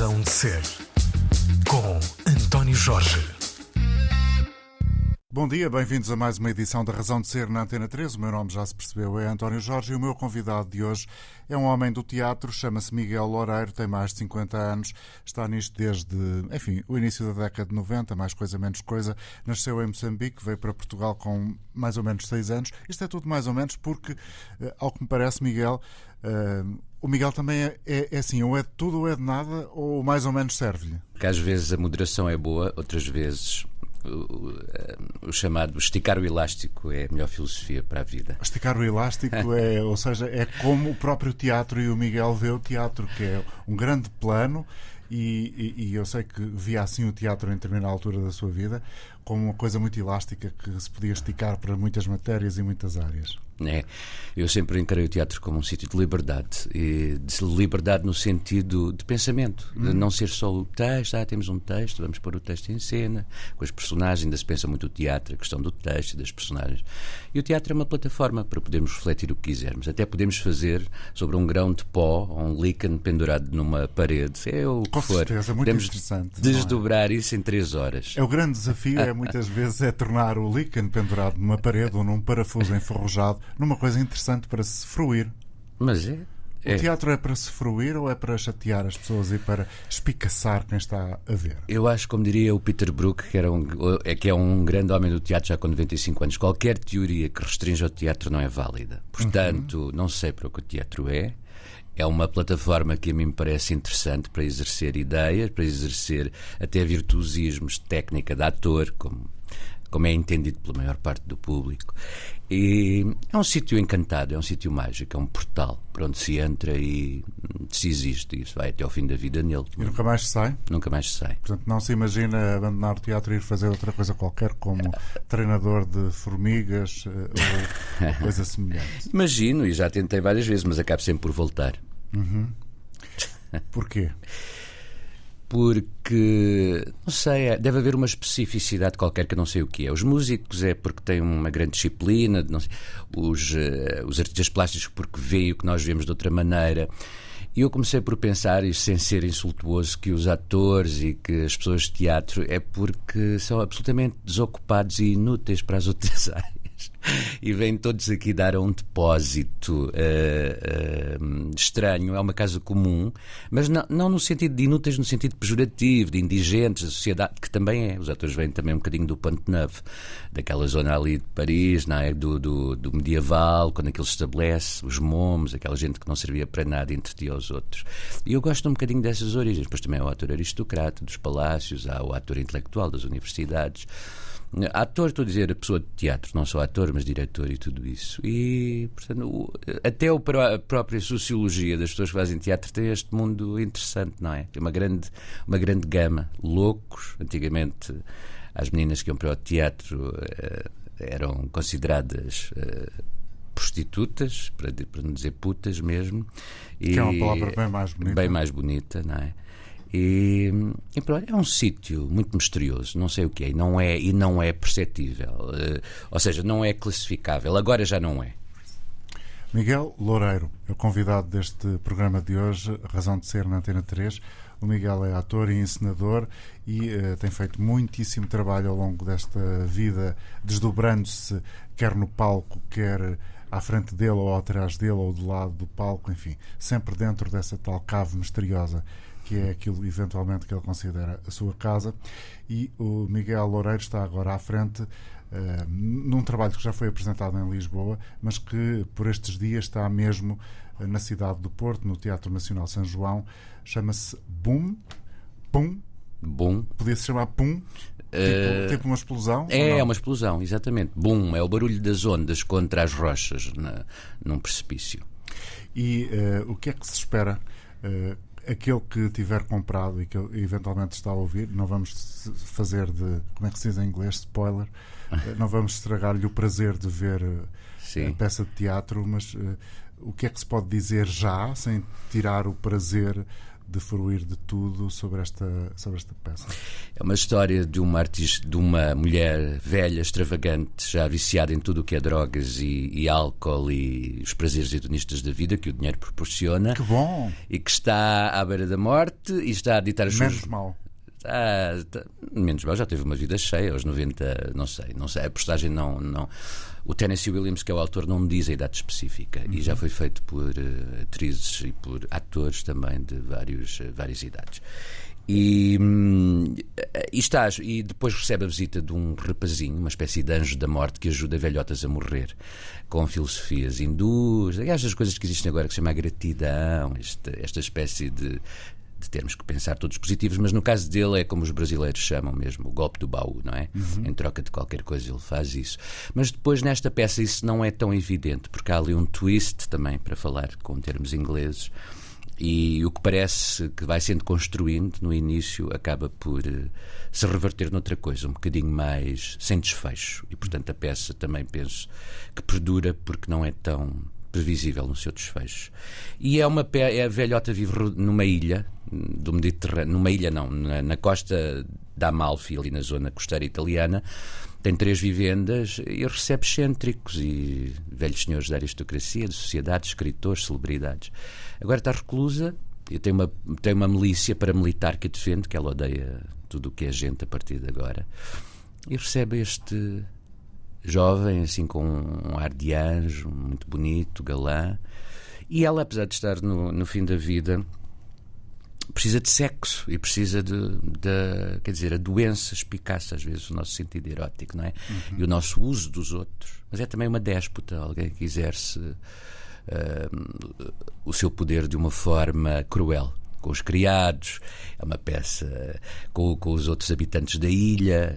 Razão de Ser, com António Jorge. Bom dia, bem-vindos a mais uma edição da Razão de Ser na Antena 3. O meu nome já se percebeu, é António Jorge e o meu convidado de hoje é um homem do teatro, chama-se Miguel Loureiro, tem mais de 50 anos, está nisto desde, enfim, o início da década de 90, mais coisa menos coisa. Nasceu em Moçambique, veio para Portugal com mais ou menos 6 anos. Isto é tudo mais ou menos porque, eh, ao que me parece, Miguel, uh, o Miguel também é, é, é, assim, ou é de tudo ou é de nada, ou mais ou menos serve-lhe. Porque às vezes a moderação é boa, outras vezes o, o, chamado esticar o elástico é a melhor filosofia para a vida. Esticar o elástico é, ou seja, é como o próprio teatro e o Miguel vê o teatro, que é um grande plano e, e, e, eu sei que via assim o teatro em determinada altura da sua vida como uma coisa muito elástica que se podia esticar para muitas matérias e muitas áreas. É, eu sempre encarei o teatro como um sítio de liberdade, e de liberdade no sentido de pensamento, de hum. não ser só o texto, ah, temos um texto, vamos pôr o texto em cena, com as personagens, ainda se pensa muito o teatro, a questão do texto e das personagens. E o teatro é uma plataforma para podermos refletir o que quisermos. Até podemos fazer sobre um grão de pó ou um líquen pendurado numa parede, é o que com for. Certeza, muito podemos interessante, é? desdobrar é? isso em três horas. É o grande desafio, é muitas vezes é tornar o líquen pendurado numa parede ou num parafuso enferrujado numa coisa interessante para se fruir. Mas é. O teatro é para se fruir ou é para chatear as pessoas e para espicaçar quem está a ver? Eu acho, como diria o Peter Brook, que, era um, é, que é um grande homem do teatro já com 95 anos, qualquer teoria que restrinja o teatro não é válida. Portanto, uhum. não sei para o que o teatro é. É uma plataforma que a mim me parece interessante para exercer ideias, para exercer até virtuosismos de técnica de ator, como como é entendido pela maior parte do público. E é um sítio encantado, é um sítio mágico, é um portal para onde se entra e se existe, e isso vai até ao fim da vida nele. E nunca mais se sai? Nunca mais se sai. Portanto, não se imagina abandonar o teatro e ir fazer outra coisa qualquer, como treinador de formigas eh, ou coisa semelhante. Imagino, e já tentei várias vezes, mas acabo sempre por voltar. Uhum. Porquê? Porque, não sei, é, deve haver uma especificidade qualquer que eu não sei o que é. Os músicos é porque têm uma grande disciplina, sei, os, uh, os artistas plásticos porque veem o que nós vemos de outra maneira. E eu comecei por pensar, isto sem ser insultuoso, que os atores e que as pessoas de teatro é porque são absolutamente desocupados e inúteis para as outras áreas. e vêm todos aqui dar um depósito uh, uh, estranho, é uma casa comum, mas não, não, no sentido de inúteis, no sentido pejorativo, de indigentes, da sociedade, que também é. Os atores vêm também um bocadinho do Ponte Neuf, daquela zona ali de Paris, não é? do, do, do medieval, quando aquilo se estabelece, os momos, aquela gente que não servia para nada entretia aos outros. E eu gosto um bocadinho dessas origens, pois também há o ator aristocrata dos palácios, há o ator intelectual das universidades. Ator, estou a dizer, a pessoa de teatro, não só ator, mas diretor e tudo isso. E, portanto, até a própria sociologia das pessoas que fazem teatro tem este mundo interessante, não é? Tem uma grande, uma grande gama. Loucos, antigamente, as meninas que iam para o teatro eh, eram consideradas. Eh, prostitutas, para, para não dizer putas mesmo. Que e, é uma palavra bem mais bonita. Bem mais bonita, não é? E, e é um sítio muito misterioso, não sei o que é, e não é, e não é perceptível, uh, ou seja, não é classificável, agora já não é. Miguel Loureiro é o convidado deste programa de hoje, Razão de Ser na Antena 3. O Miguel é ator e encenador e uh, tem feito muitíssimo trabalho ao longo desta vida, desdobrando-se quer no palco, quer à frente dele ou atrás dele ou do lado do palco, enfim, sempre dentro dessa tal cave misteriosa que é aquilo eventualmente que ele considera a sua casa. E o Miguel Loureiro está agora à frente uh, num trabalho que já foi apresentado em Lisboa, mas que por estes dias está mesmo uh, na cidade do Porto, no Teatro Nacional São João. Chama-se Boom. Pum. Boom. Podia-se chamar Pum. Tipo, uh, tipo, uma explosão? É, é uma explosão, exatamente. Boom, é o barulho das ondas contra as rochas na, num precipício. E o que é que se espera aquele que tiver comprado e que eventualmente está a ouvir, não vamos fazer de, como é que se diz em inglês, spoiler, não vamos estragar-lhe o prazer de ver eh, Sim. a peça de teatro, mas uh, o que é que se pode dizer já, sem tirar o prazer de fruir de tudo sobre esta, sobre esta peça? É uma história de uma artista, de uma mulher velha, extravagante, já viciada em tudo o que é drogas e, e álcool e os prazeres hedonistas da vida que o dinheiro proporciona. Que bom! E que está à beira da morte e está a ditar as Menos mal. Ah, tá- menos mal, já teve uma vida cheia, aos 90, não sei, não sei. A postagem não, não. O Tennessee Williams, que é o autor, não me diz a idade específica e já foi feito por eh, atrizes e por atores também de vários, eh, várias idades. E, hum, e está, e depois recebe a visita de um rapazinho, uma espécie de anjo da morte que ajuda velhotas a morrer, com filosofias hindus, estas coisas que existem agora que se chama a gratidão, esta, esta espécie de de termos que pensar todos positivos, mas no caso dele é como os brasileiros chamam mesmo, o golpe do baú, não é? Em troca de qualquer coisa ele faz isso. Mas depois nesta peça isso não é tão evidente, porque há ali um twist também, para falar com termos ingleses, e o que parece que vai sendo construindo no início acaba por eh, se reverter noutra coisa, um bocadinho mais sem desfecho. E portanto a peça também penso que perdura porque não é tão previsível no seu desfecho. E é uma é a velhota vive numa ilha do Mediterrâneo, numa ilha não, na, na costa da Amalfi, ali na zona costeira italiana. Tem três vivendas e recebe excêntricos e velhos senhores da aristocracia, de sociedade, escritores, celebridades. Agora está reclusa e tem uma, tem uma milícia paramilitar que a defende, que ela odeia tudo o que é gente a partir de agora. E recebe este jovem, assim com um ar de anjo, muito bonito, galã. E ela, apesar de estar no, no fim da vida, precisa de sexo e precisa de, de quer dizer, a doença espicaça às vezes o nosso sentido erótico, não é? E o nosso uso dos outros. Mas é também uma déspota, alguém que exerce ah, o seu poder de uma forma cruel. Com os criados, é uma peça com, com os outros habitantes da ilha.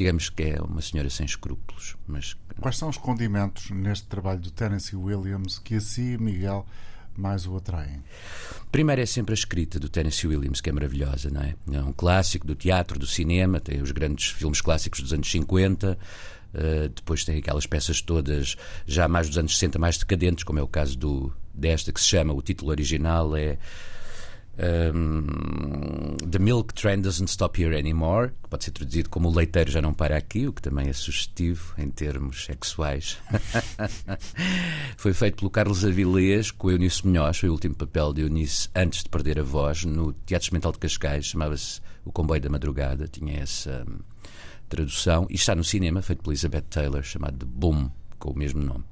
Digamos que é uma senhora sem escrúpulos, mas Quais são os condimentos neste trabalho do Tennessee Williams que a si, Miguel, mais o atraem? Primeiro é sempre a escrita do Tennessee Williams, que é maravilhosa, não é? É um clássico do teatro, do cinema, tem os grandes filmes clássicos dos anos 50, eh, depois tem aquelas peças todas já mais dos anos 60, mais decadentes, como é o caso do, desta, que se chama, o título original é um, The Milk Train Doesn't Stop Here Anymore, que pode ser traduzido como O Leiteiro Já Não Para Aqui, o que também é sugestivo em termos sexuais. foi feito pelo Carlos Avilés com Eunice Munhoz, foi o último papel de Eunice antes de perder a voz, no Teatro Experimental de Cascais, chamava-se O Comboio da Madrugada, tinha essa hum, tradução, e está no cinema, feito por Elizabeth Taylor, chamado de Boom, com o mesmo nome.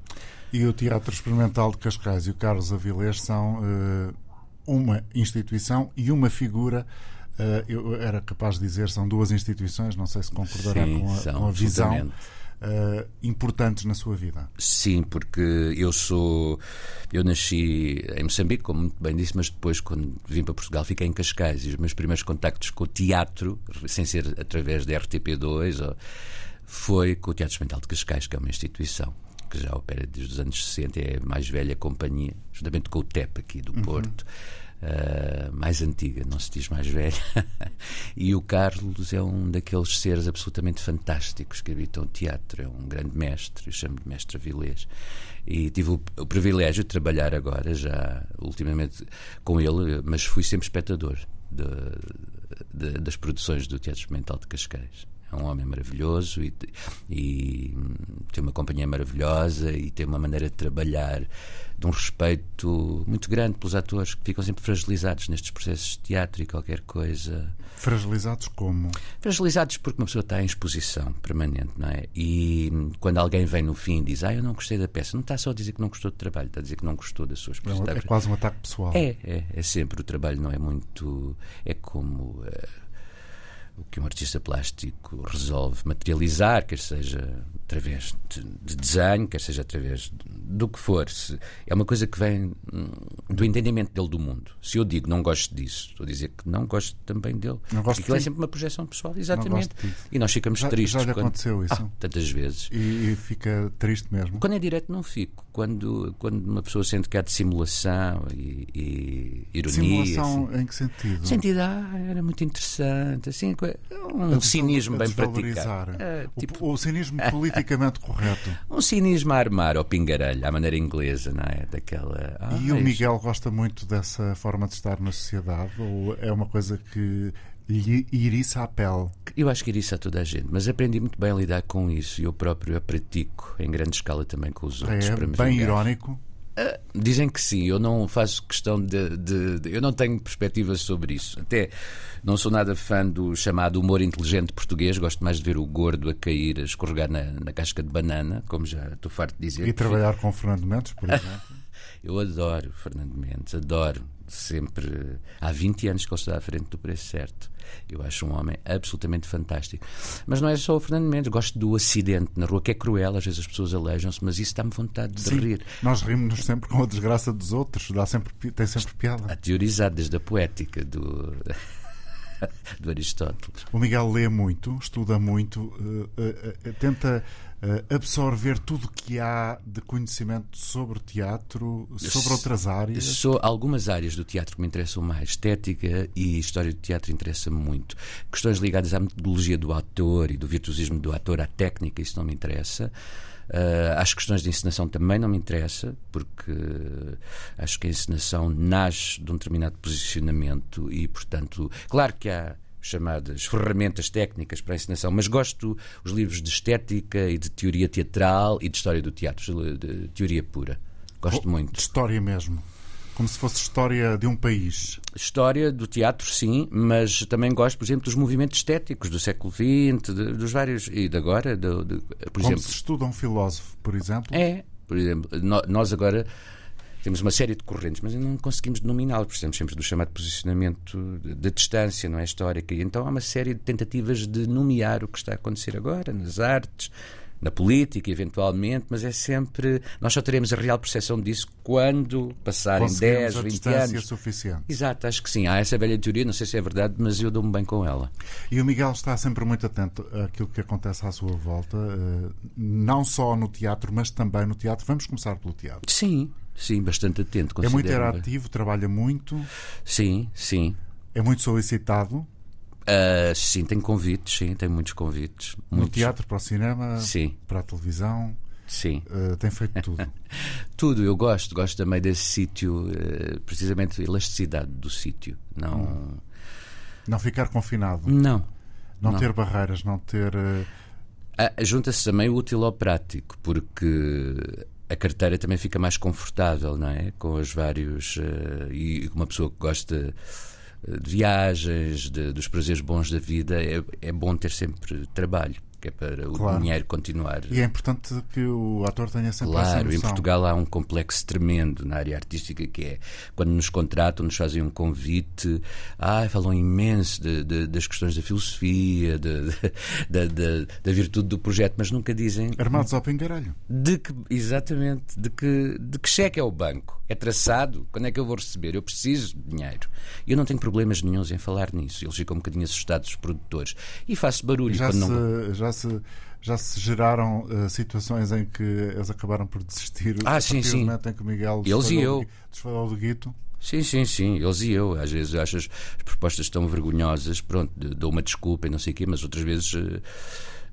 E o Teatro Experimental de Cascais e o Carlos Avilés são eh, uma instituição e uma figura. eh, eu era capaz de dizer são duas instituições, não sei se concordará Sim, com a, são, com a visão absolutamente. eh, importantes na sua vida. Sim, porque eu sou. Eu nasci em Moçambique, como muito bem disse, mas depois, quando vim para Portugal, fiquei em Cascais e os meus primeiros contactos com o teatro, sem ser através da RTP2, ou- foi com o Teatro Experimental de Cascais, que é uma instituição que já opera desde os anos 60, é a mais velha companhia, juntamente com o TEP aqui do Porto. Uh, mais antiga, não se diz mais velha. e o Carlos é um daqueles seres absolutamente fantásticos que habitam o teatro. É um grande mestre, eu chamo de mestre Avilés. E tive o, o privilégio de trabalhar agora, já ultimamente, com ele, mas fui sempre espectador de- de- das produções do Teatro Experimental de Cascais. É um homem maravilhoso e, e, hum, tem uma companhia maravilhosa e tem uma maneira de trabalhar de um respeito muito grande pelos atores que ficam sempre fragilizados nestes processos de teatro e qualquer coisa. Fragilizados como? Fragilizados porque uma pessoa está em exposição permanente, não é? E hum, quando alguém vem no fim e diz, ah, eu não gostei da peça, não está só a dizer que não gostou do trabalho, está a dizer que não gostou da sua É, exposição. é quase um ataque pessoal. É, é, é sempre. O trabalho não é muito. É como eh, o que um artista plástico resolve materializar, quer seja através de, de desenho, quer seja através de- do que for. Se- é uma coisa que vem hum, do entendimento dele do mundo. Se eu digo não gosto disso, estou a dizer que não gosto também dele. Não gosto aquilo é de ti. sempre uma projeção pessoal, exatamente. E nós ficamos Já- tristes. já lhe quando... aconteceu isso? Ah, tantas vezes. E, e fica triste mesmo. Quando é direto não fico. Quando, quando uma pessoa sente que há dissimulação e, e ironia. Simulação assim. em que sentido? Sentido, ah, era muito interessante, assim, um cinismo a bem praticado. É, O- tipo, o, cinismo politicamente correto. um cinismo a armar ao pingarelho, à maneira inglesa, não é? Daquela. Ah, e o isto- Miguel gosta muito dessa forma de estar na sociedade? Ou é uma coisa que lhe iriça a pele? Eu acho que isso a toda a gente, mas aprendi muito bem a lidar com isso e eu próprio a pratico em grande escala também com os outros. É para me bem vingar. irónico. Dizem que sim, eu não faço questão de, de- de- Eu não tenho perspectivas sobre isso. Até não sou nada fã do chamado humor inteligente português, gosto mais de ver o gordo a cair, a escorregar na, na casca de banana, como já estou farto de dizer. E trabalhar com Fernando Mendes, por exemplo. Eu adoro Fernando Mendes, adoro. Sempre. Há 20 anos que ele está à frente do preço certo. Eu acho um homem absolutamente fantástico. Mas não é só o Fernando Mendes, gosto do acidente na rua, que é cruel, às vezes as pessoas aleijam-se, mas isso dá-me vontade de Sim, rir. nós rimos-nos sempre com a desgraça dos outros. Dá sempre, tem sempre piada. A teorizar desde a poética do, do Aristóteles. O Miguel lê muito, estuda muito, eh, eh, eh, tenta absorver tudo o que há de conhecimento sobre teatro, sobre outras áreas. Sou algumas áreas do teatro que me interessam mais. Estética e história do teatro interessa muito. Questões ligadas à metodologia do ator e do virtuosismo do ator, à técnica, isso não me interessa. Ah, as questões de encenação também não me interessa, porque acho que a encenação nasce de um determinado posicionamento e, portanto, claro que há chamadas ferramentas técnicas para a encenação, mas gosto dos livros de estética e de teoria teatral e de história do teatro, de teoria pura. Gosto Oh, muito. De história mesmo. Como se fosse história de um país. História do teatro, sim, mas também gosto, por exemplo, dos movimentos estéticos do século XX, de- dos vários. e de agora, do- de- por Como exemplo. se estuda um filósofo, por exemplo. É, por exemplo, no- nós agora temos uma série de correntes, mas ainda não conseguimos denominá-los. Precisamos sempre do chamado posicionamento de, de distância, não é? Histórica. Então há uma série de tentativas de nomear o que está a acontecer agora, nas artes, na política, eventualmente, mas é sempre. Nós só teremos a real percepção disso quando passarem Conseguimos 10, a 20 distância anos. suficiente. Exato, acho que sim. Há essa velha teoria, não sei se é verdade, mas eu dou-me bem com ela. E o Miguel está sempre muito atento àquilo que acontece à sua volta, eh, não só no teatro, mas também no teatro. Vamos começar pelo teatro. Sim, sim, bastante atento. É muito interativo, trabalha muito, Sim, sim. é muito solicitado Ah, sim, tenho convites, sim, tenho muitos convites. no Muitos. teatro, para o cinema, Sim, para a televisão. sim. eh, tem feito tudo. Tudo, eu gosto, gosto também desse sítio, eh, precisamente a elasticidade do sítio. Não. Não ficar confinado, Não. não, Não. ter barreiras, não ter. Ah, Junta-se também o útil ao prático, porque a carteira também fica mais confortável, não é? Com os vários. e uma pessoa que gosta de viagens, de- dos prazeres bons da vida, é, é bom ter sempre trabalho, que é para o Claro. dinheiro continuar. E é importante que o ator tenha sempre essa Claro, em. Portugal há um complexo tremendo na área artística que é quando nos contratam, nos fazem um convite, ah, falam imenso de- de- das questões da filosofia, de- da, virtude do projeto, mas nunca dizem Armados ao pingarelho. de que, exatamente, de que, de que cheque é o banco? É traçado? Quando é que eu vou receber? Eu preciso de dinheiro. E eu não tenho problemas nenhums em falar nisso. Eles ficam um bocadinho assustados, os produtores. E faço barulho Já quando se, não. já se, já se geraram eh, situações em que eles acabaram por desistir Ah, sim, sim. do momento em que o Miguel Eles e eu. do- desfalou do guito. Sim, sim, sim, eles e eu. Às vezes acho as as propostas tão vergonhosas, pronto, dou uma desculpa e não sei o quê, mas outras vezes eh,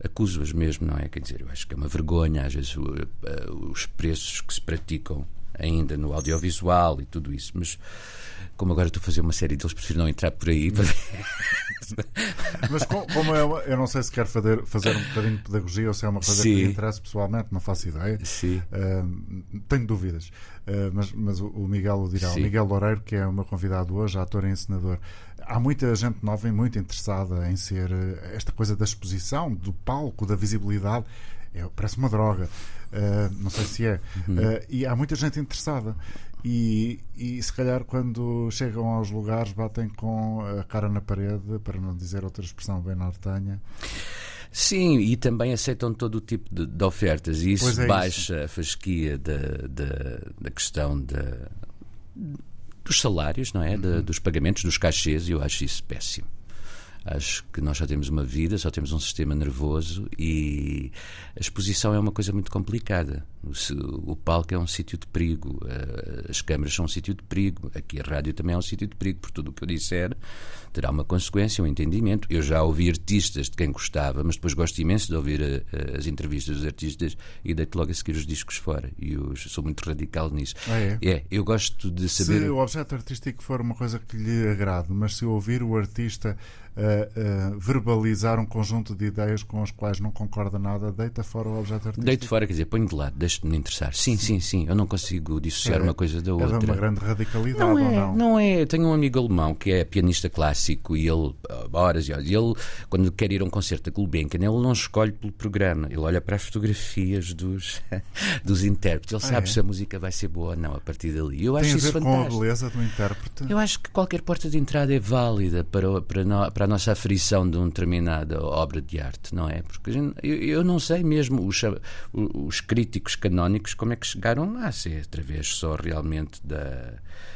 acuso-as mesmo, não é? Quer dizer, eu acho que é uma vergonha, às vezes, eh, os preços que se praticam ainda no audiovisual e tudo isso, mas como agora estou a fazer uma série deles, prefiro não entrar por aí. Mas co- como é uma- eu não sei se quer fazer, fazer um bocadinho de pedagogia ou se é uma coisa que Sim. lhe interessa pessoalmente, não faço ideia. Sim. Ahm, tenho dúvidas, Ah, mas, mas o, o Miguel o dirá. O Sim. Miguel Loureiro, que é o meu convidado hoje, ator e encenador. Há muita gente nova e muito interessada em ser eh, esta coisa da exposição, do palco, da visibilidade. É, parece uma droga. Ah, não sei se é. Uhum. Ah, e há muita gente interessada. E, e se calhar quando chegam aos lugares batem com a cara na parede, para não dizer outra expressão bem nortenha. Sim, e também aceitam todo o tipo de, de ofertas e isso é baixa a fasquia da, da, da questão da, dos salários, não é? Da- dos pagamentos, dos cachês, e eu acho isso péssimo. Acho que nós só temos uma vida, só temos um sistema nervoso e a exposição é uma coisa muito complicada. O, o palco é um sítio de perigo, uh, as câmaras são um sítio de perigo, aqui a rádio também é um sítio de perigo, por tudo o que eu disser terá uma consequência, um entendimento. Eu já ouvi artistas de quem gostava, mas depois gosto imenso de ouvir a, as entrevistas dos artistas e deito logo a seguir os discos fora. E eu sou muito radical nisso. Ah, é? é, eu gosto de saber. Se o objeto artístico for uma coisa que lhe agrade, mas se ouvir o artista uh, uh, verbalizar um conjunto de ideias com as quais não concorda nada, deita fora o objeto artístico. Deito fora, quer dizer, ponho de lado, deixe-me me interessar. Sim, sim, sim, eu não consigo dissociar é, uma coisa da outra. É uma grande radicalidade, não é, ou não? Não é. Eu tenho um amigo alemão que é pianista clássico e ele, horas e horas, e ele, quando quer ir a um concerto da Gulbenkian, ele não escolhe pelo programa, ele olha para as fotografias dos, dos intérpretes, ele Ah, sabe é? se a música vai ser boa ou não a partir dali. Eu acho Tem a isso ver com a fantástico. beleza do intérprete. Eu acho que qualquer porta de entrada é válida para, para, para a nossa aferição de uma determinada obra de arte, não é? Porque gente- eu, eu não sei mesmo os, os críticos canónicos como é que chegaram lá, se é através só realmente da,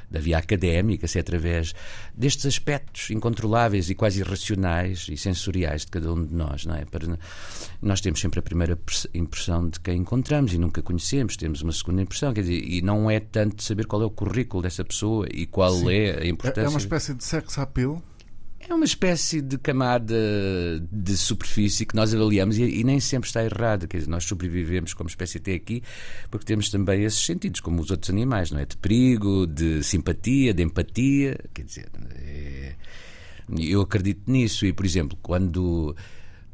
da via académica, se é através destes aspectos incontroláveis e quase irracionais e sensoriais de cada um de nós, não é? Para, nós temos sempre a primeira impressão de quem encontramos e nunca conhecemos, temos uma segunda impressão, quer dizer, e não é tanto saber qual é o currículo dessa pessoa e qual Sim. é a É- importância. É uma espécie de sex appeal. É uma espécie de camada de superfície que nós avaliamos e, e nem sempre está errado. Quer dizer, nós sobrevivemos como espécie até aqui porque temos também esses sentidos, como os outros animais, não é? De perigo, de simpatia, de empatia. Quer dizer, é- eu acredito nisso. E, por exemplo, quando.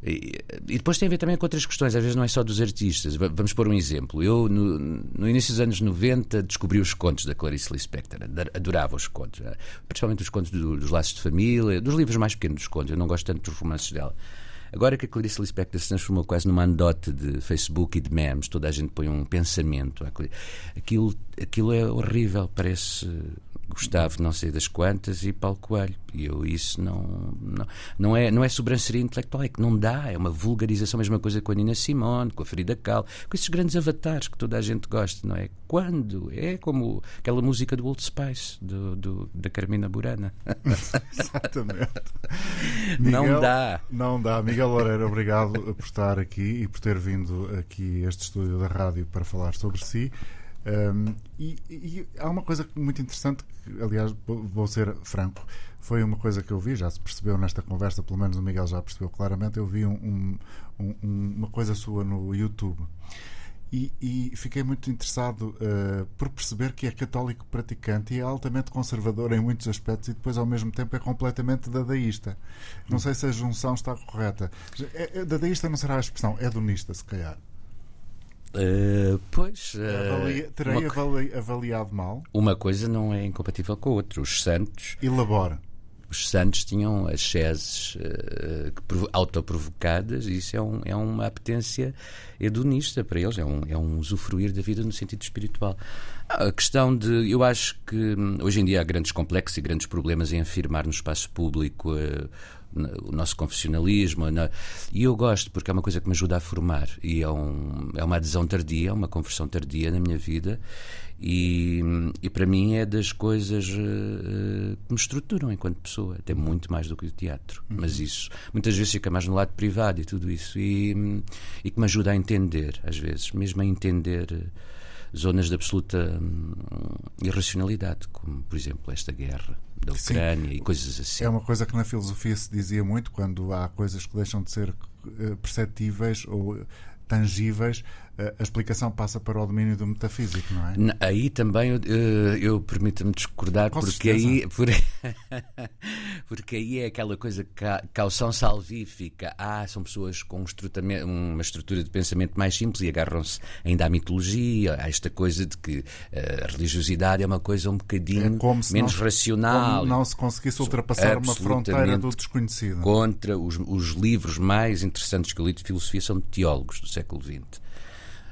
E depois tem a ver também com outras questões, às vezes não é só dos artistas. Va- Vamos pôr um exemplo. Eu, no, no início dos anos 90, descobri os contos da Clarice Lispector. Ador- Adorava os contos, né? principalmente os contos do- dos laços de família, dos livros mais pequenos dos contos. Eu não gosto tanto dos romances dela. Agora que a Clarice Lispector se transformou quase numa anedote de Facebook e de memes, toda a gente põe um pensamento. Aquilo, aquilo é horrível, parece Gustavo não sei das quantas e Paulo Coelho. E eu isso não, não, não, é, não é sobranceria intelectual, é que não dá, é uma vulgarização, a mesma coisa com a Nina Simone, com a Frida Kahlo, com esses grandes avatares que toda a gente gosta, não é? Quando? É como aquela música do Old Spice, do, do- da Carmina Burana. Exatamente. Não Miguel- dá. Não dá. Miguel Loureiro, obrigado por estar aqui e por ter vindo aqui a este estúdio da rádio para falar sobre si. Um, e, e há uma coisa muito interessante, que, aliás, vou- ser franco, foi uma coisa que eu vi, já se percebeu nesta conversa, pelo menos o Miguel já percebeu claramente. Eu vi um- um- uma coisa sua no YouTube. E, e fiquei muito interessado uh, por perceber que é católico praticante e é altamente conservador em muitos aspectos e depois ao mesmo tempo é completamente dadaísta. Não sei se a junção está correta. É, é, dadaísta não será a expressão, é donista, se calhar. Eh, pois. eh, Avalia- terei uma, avali- avaliado mal. uma coisa não é incompatível com a outra. Os santos Elabora. os santos tinham as que provo- autoprovocadas e isso é, um- é uma apetência hedonista para eles, é um, é um usufruir da vida no sentido espiritual. A questão de. Eu acho que hum, hoje em dia há grandes complexos e grandes problemas em afirmar no espaço público. na- o nosso confessionalismo na- e eu gosto porque é uma coisa que me ajuda a formar e é, um, é uma adesão tardia, uma conversão tardia na minha vida e, e para mim é das coisas eh, que me estruturam enquanto pessoa, até muito mais do que o teatro. Mas isso muitas vezes fica mais no lado privado e tudo isso, e, e que me ajuda a entender, às vezes, mesmo a entender eh, zonas de absoluta hum, irracionalidade, como por exemplo esta guerra da Sim. Ucrânia e coisas assim. É uma coisa que na filosofia se dizia muito quando há coisas que deixam de ser eh, perceptíveis ou tangíveis, a explicação passa para o domínio do metafísico, não é? Aí também eu, eu, eu permito-me discordar, Com porque certeza. aí, por- porque aí é aquela coisa ca, caução salvífica. Ah, são pessoas com um uma estrutura de pensamento mais simples e agarram-se ainda à mitologia, a esta coisa de que eh, a religiosidade é uma coisa um bocadinho É menos não, racional. como não se conseguisse ultrapassar uma fronteira do desconhecido. contra os, os livros mais interessantes que eu li de filosofia são de teólogos do século XX.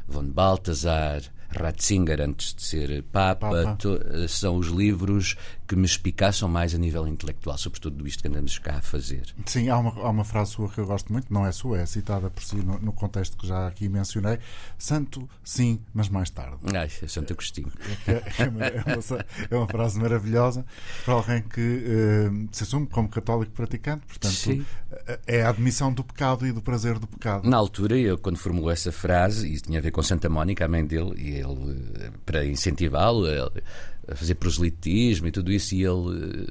Von Balthasar, Ratzinger, antes de ser Papa, Papa. to- são os livros que me espicaçam mais a nível intelectual, sobretudo do isto que andamos cá a fazer. Sim, há uma, há uma frase sua que eu gosto muito, não é sua, é citada por si no, no contexto que já aqui mencionei. Santo, sim, mas mais tarde. Ai, é Santo Agostinho. É, é, uma, é, uma, é uma frase maravilhosa para alguém que uh, se assume como católico praticante, portanto, sim. é a admissão do pecado e do prazer do pecado. Na altura, eu, quando formulou essa frase, e tinha a ver com Santa Mónica, a mãe dele, e ele, para incentivá-lo, a fazer proselitismo e tudo isso, e ele uh,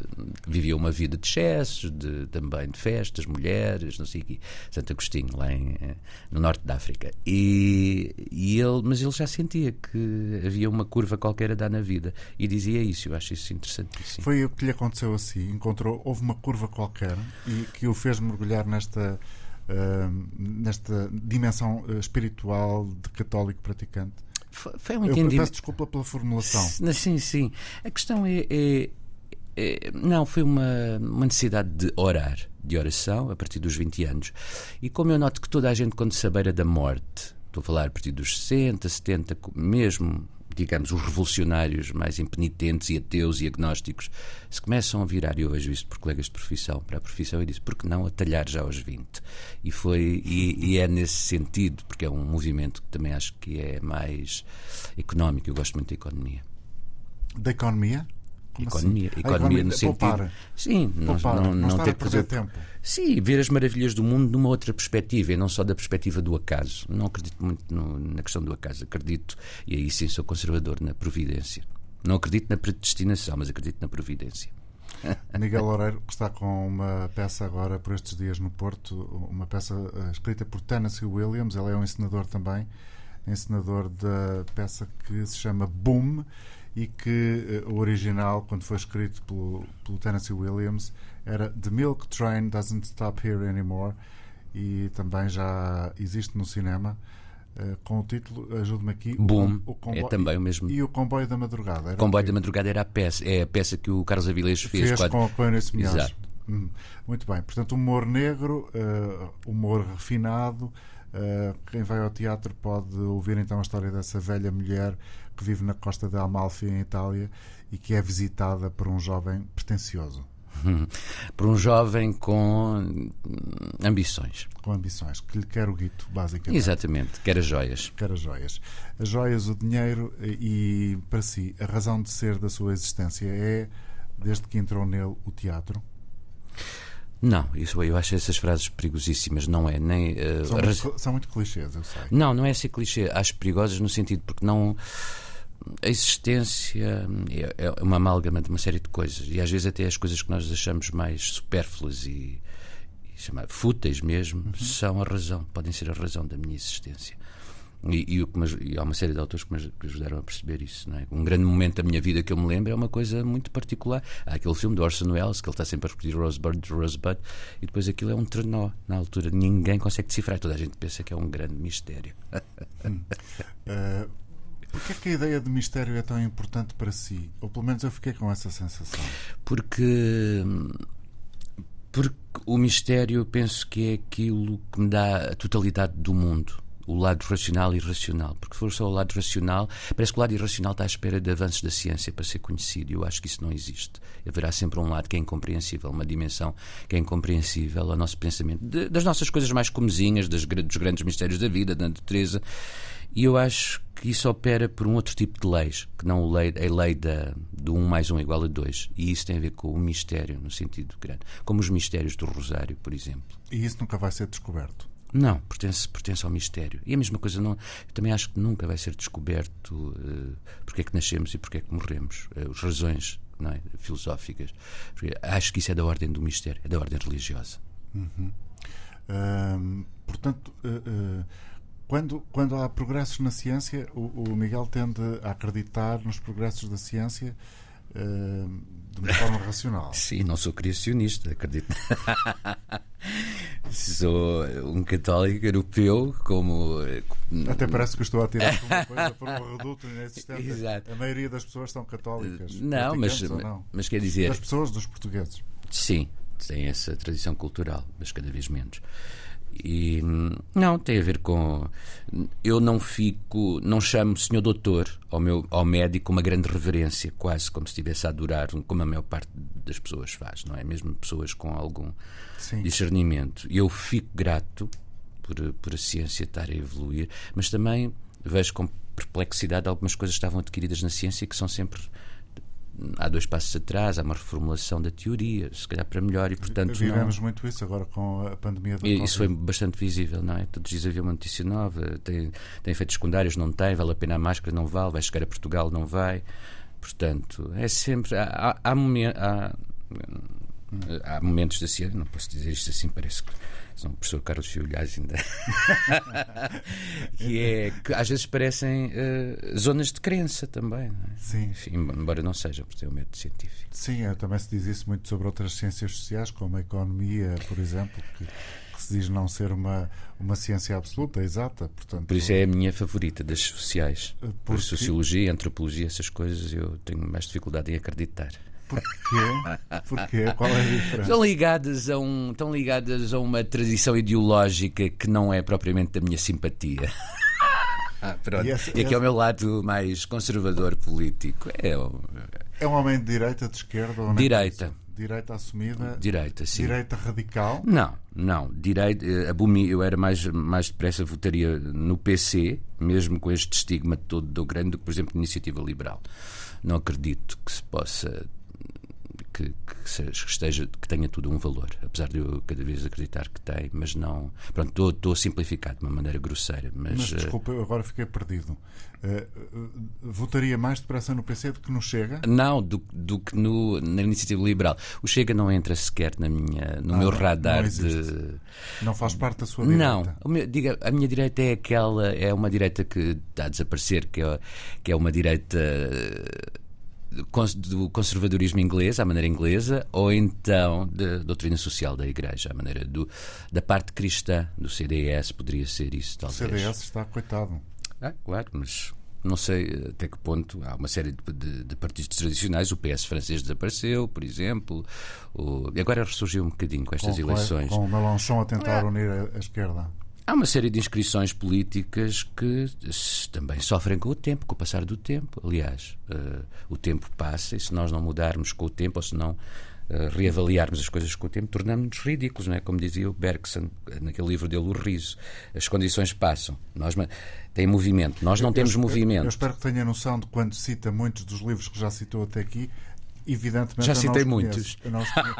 vivia uma vida de excessos, de, também de festas, mulheres, não sei o quê, Santo Agostinho, lá em, eh, no norte da África. E, e ele, mas ele já sentia que havia uma curva qualquer a dar na vida e dizia isso, eu acho isso interessantíssimo. Foi o que lhe aconteceu assim, encontrou, houve uma curva qualquer e que o fez mergulhar nesta. Uh, nesta dimensão espiritual de católico praticante? Foi um entendimento. Eu peço desculpa pela formulação. Sim, sim. A questão é, é. Não, foi uma, uma necessidade de orar, de oração, a partir dos 20 anos. E como eu noto que toda a gente, quando se beira da morte, estou a falar a partir dos 60, 70, mesmo digamos, os revolucionários mais impenitentes e ateus e agnósticos se começam a virar, e eu vejo isso por colegas de profissão, para a profissão, e disse, por que não atalhar já aos 20? E, foi, e, e, é nesse sentido, porque é um movimento que também acho que é mais económico, eu gosto muito da economia. Da economia? Como economia, assim? economia, economia no sentido. Poupar. Sim, poupar, não, não, não ter perder tempo. Sim, ver as maravilhas do mundo numa outra perspectiva e não só da perspectiva do acaso. Não acredito muito no, na questão do acaso. Acredito, e aí sim sou conservador, na providência. Não acredito na predestinação, mas acredito na providência. Miguel Loureiro, que está com uma peça agora por estes dias no Porto, uma peça uh, escrita por Tennessee Williams, ele é um encenador também, encenador da peça que se chama Boom e que uh, o original, quando foi escrito pelo, pelo Tennessee Williams, era The Milk Train Doesn't Stop Here Anymore e também já existe no cinema. Uh, com o título, ajude-me aqui. Boom, o, o é também o mesmo. E o Comboio da Madrugada. Era Comboio da Madrugada era a peça, é a peça que o Carlos Avilés fez. Fez quando... com, com Eunice Exato. Hum, muito bem. Portanto, humor negro, uh, humor refinado. Uh, quem vai ao teatro pode ouvir então a história dessa velha mulher que vive na costa de Amalfi, em Itália, e que é visitada por um jovem pretencioso. por um jovem com ambições. Com ambições, que lhe quer o guito, basicamente. Exatamente, quer as joias. Quer as joias. As joias, o dinheiro e, para si, a razão de ser da sua existência é, desde que entrou nele, o teatro? Não, isso eu acho essas frases perigosíssimas, não é nem uh, são, muito, são muito clichês, eu sei. Não, não é ser clichê, acho perigosas no sentido porque não a existência é, é uma amálgama de uma série de coisas e às vezes até as coisas que nós achamos mais supérfluas e, e chama, fúteis mesmo uhum. são a razão, podem ser a razão da minha existência. E, e, e, há uma série de autores que me ajudaram a perceber isso. Não é? Um grande momento da minha vida que eu me lembro é uma coisa muito particular. Há aquele filme de Orson Welles que ele está sempre a repetir Rosebud, Rosebud, e depois aquilo é um trenó na altura. Ninguém consegue decifrar. Toda a gente pensa que é um grande mistério. hum. uh, Porquê é que a ideia de mistério é tão importante para si? Ou pelo menos eu fiquei com essa sensação. Porque. Porque o mistério eu penso que é aquilo que me dá a totalidade do mundo o lado racional e irracional. Porque se for só o lado racional, parece que o lado irracional está à espera de avanços da ciência para ser conhecido. E eu acho que isso não existe. Haverá sempre um lado que é incompreensível, uma dimensão que é incompreensível ao nosso pensamento, de, das nossas coisas mais comezinhas, das, dos grandes mistérios da vida, da natureza. E eu acho que isso opera por um outro tipo de leis, que não a lei, a lei da, do 1 mais 1 igual a 2. E isso tem a ver com o mistério, no sentido grande. Como os mistérios do Rosário, por exemplo. E isso nunca vai ser descoberto? Não, pertence, pertence ao mistério. E a mesma coisa, não, também acho que nunca vai ser descoberto uh, porque é que nascemos e porque é que morremos. Uh, as razões é, filosóficas. Porque acho que isso é da ordem do mistério, é da ordem religiosa. Uhum. Uh, portanto eh, quando, quando há progressos na ciência, o, o, Miguel tende a acreditar nos progressos da ciência uh, de uma forma racional. Sim, não sou criacionista, acredito. sou um católico europeu, como. Até parece que estou a tirar alguma coisa por um reduto inexistente. Exato. A maioria das pessoas são católicas. Não, mas, não? mas quer dizer. Das pessoas, dos portugueses. Sim, tem essa tradição cultural, mas cada vez menos. E não, tem a ver com. Eu não fico. Não chamo senhor doutor ao, meu, ao médico uma grande reverência, quase como se estivesse a adorar, como a maior parte das pessoas faz, não é? Mesmo pessoas com algum Sim. discernimento. Eu fico grato por, por a ciência estar a evoluir, mas também vejo com perplexidade algumas coisas que estavam adquiridas na ciência que são sempre há dois passos atrás, há uma reformulação da teoria, se calhar para melhor, e portanto. Vivemos não... muito isso agora com a pandemia da Isso foi bastante visível, não é? Todos os dias havia uma notícia nova, tem, tem efeitos secundários, não tem, vale a pena a máscara, não vale, vai chegar a Portugal, não vai. Portanto, é sempre. Há, há, há, há, há momentos da ciência, não posso dizer isto assim, parece que são o professor Carlos Fiolhais ainda. que é que às vezes parecem uh, zonas de crença também. É? Sim. Enfim, embora não sejam, porque é um método científico. Sim, é, também se diz isso muito sobre outras ciências sociais, como a economia, por exemplo, que, que se diz não ser uma, uma ciência absoluta, exata. Portanto, por isso é a minha favorita das sociais. Porque... Por sociologia, antropologia, essas coisas eu tenho mais dificuldade em acreditar. Porquê? Porquê? Qual é a diferença? Estão ligadas, a um, estão ligadas a uma tradição ideológica que não é propriamente da minha simpatia. Ah, pronto. E, essa, e aqui essa... é o meu lado mais conservador político. É, é um homem de direita, de esquerda? Ou direita. Direita assumida? Direita, sim. Direita radical? Não, não. Direita, eh, abumi, eu era mais, mais depressa votaria no PC, mesmo com este estigma todo do grande, do que, por exemplo, Iniciativa Liberal. Não acredito que se possa que, que, seja, que, esteja, que tenha tudo um valor, apesar de eu cada vez acreditar que tem, mas não. Pronto, estou a simplificar de uma maneira grosseira. Mas, mas desculpa, eu agora fiquei perdido. Uh, votaria mais depressa no PC do que no Chega? Não, do, do que no, na iniciativa liberal. O Chega não entra sequer na minha, no ah, meu radar não de. Não faz parte da sua direita? Não. Diga, a minha direita é aquela. É uma direita que está a desaparecer, que é, que é uma direita do conservadorismo inglês, à maneira inglesa, ou então da doutrina social da Igreja, à maneira do, da parte cristã do CDS, poderia ser isso, talvez. O CDS está coitado. Ah, claro, mas não sei até que ponto há uma série de, de, de partidos tradicionais. O PS francês desapareceu, por exemplo. O, e agora ressurgiu um bocadinho com estas com, eleições. Com o Melanchon a tentar unir a, a esquerda. Há uma série de inscrições políticas que também sofrem com o tempo, com o passar do tempo. Aliás, uh, o tempo passa e se nós não mudarmos com o tempo, ou se não uh, reavaliarmos as coisas com o tempo, tornamos-nos ridículos, não é? Como dizia o Bergson, naquele livro dele, O Riso. As condições passam. Nós tem movimento. Nós não eu, temos eu, movimento. Eu espero que tenha noção de quando cita muitos dos livros que já citou até aqui. Evidentemente, já citei muitos. Eu não os conheço.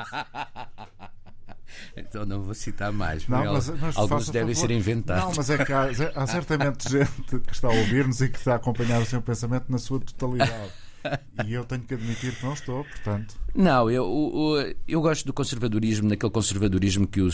Então não vou citar mais. Não, mas, mas alguns devem favor. ser inventados. Não, mas é que há, há certamente gente que está a ouvir-nos e que está a acompanhar o seu pensamento na sua totalidade. E eu tenho que admitir que não estou, portanto. Não, eu, eu, eu gosto do conservadorismo, naquele conservadorismo que o,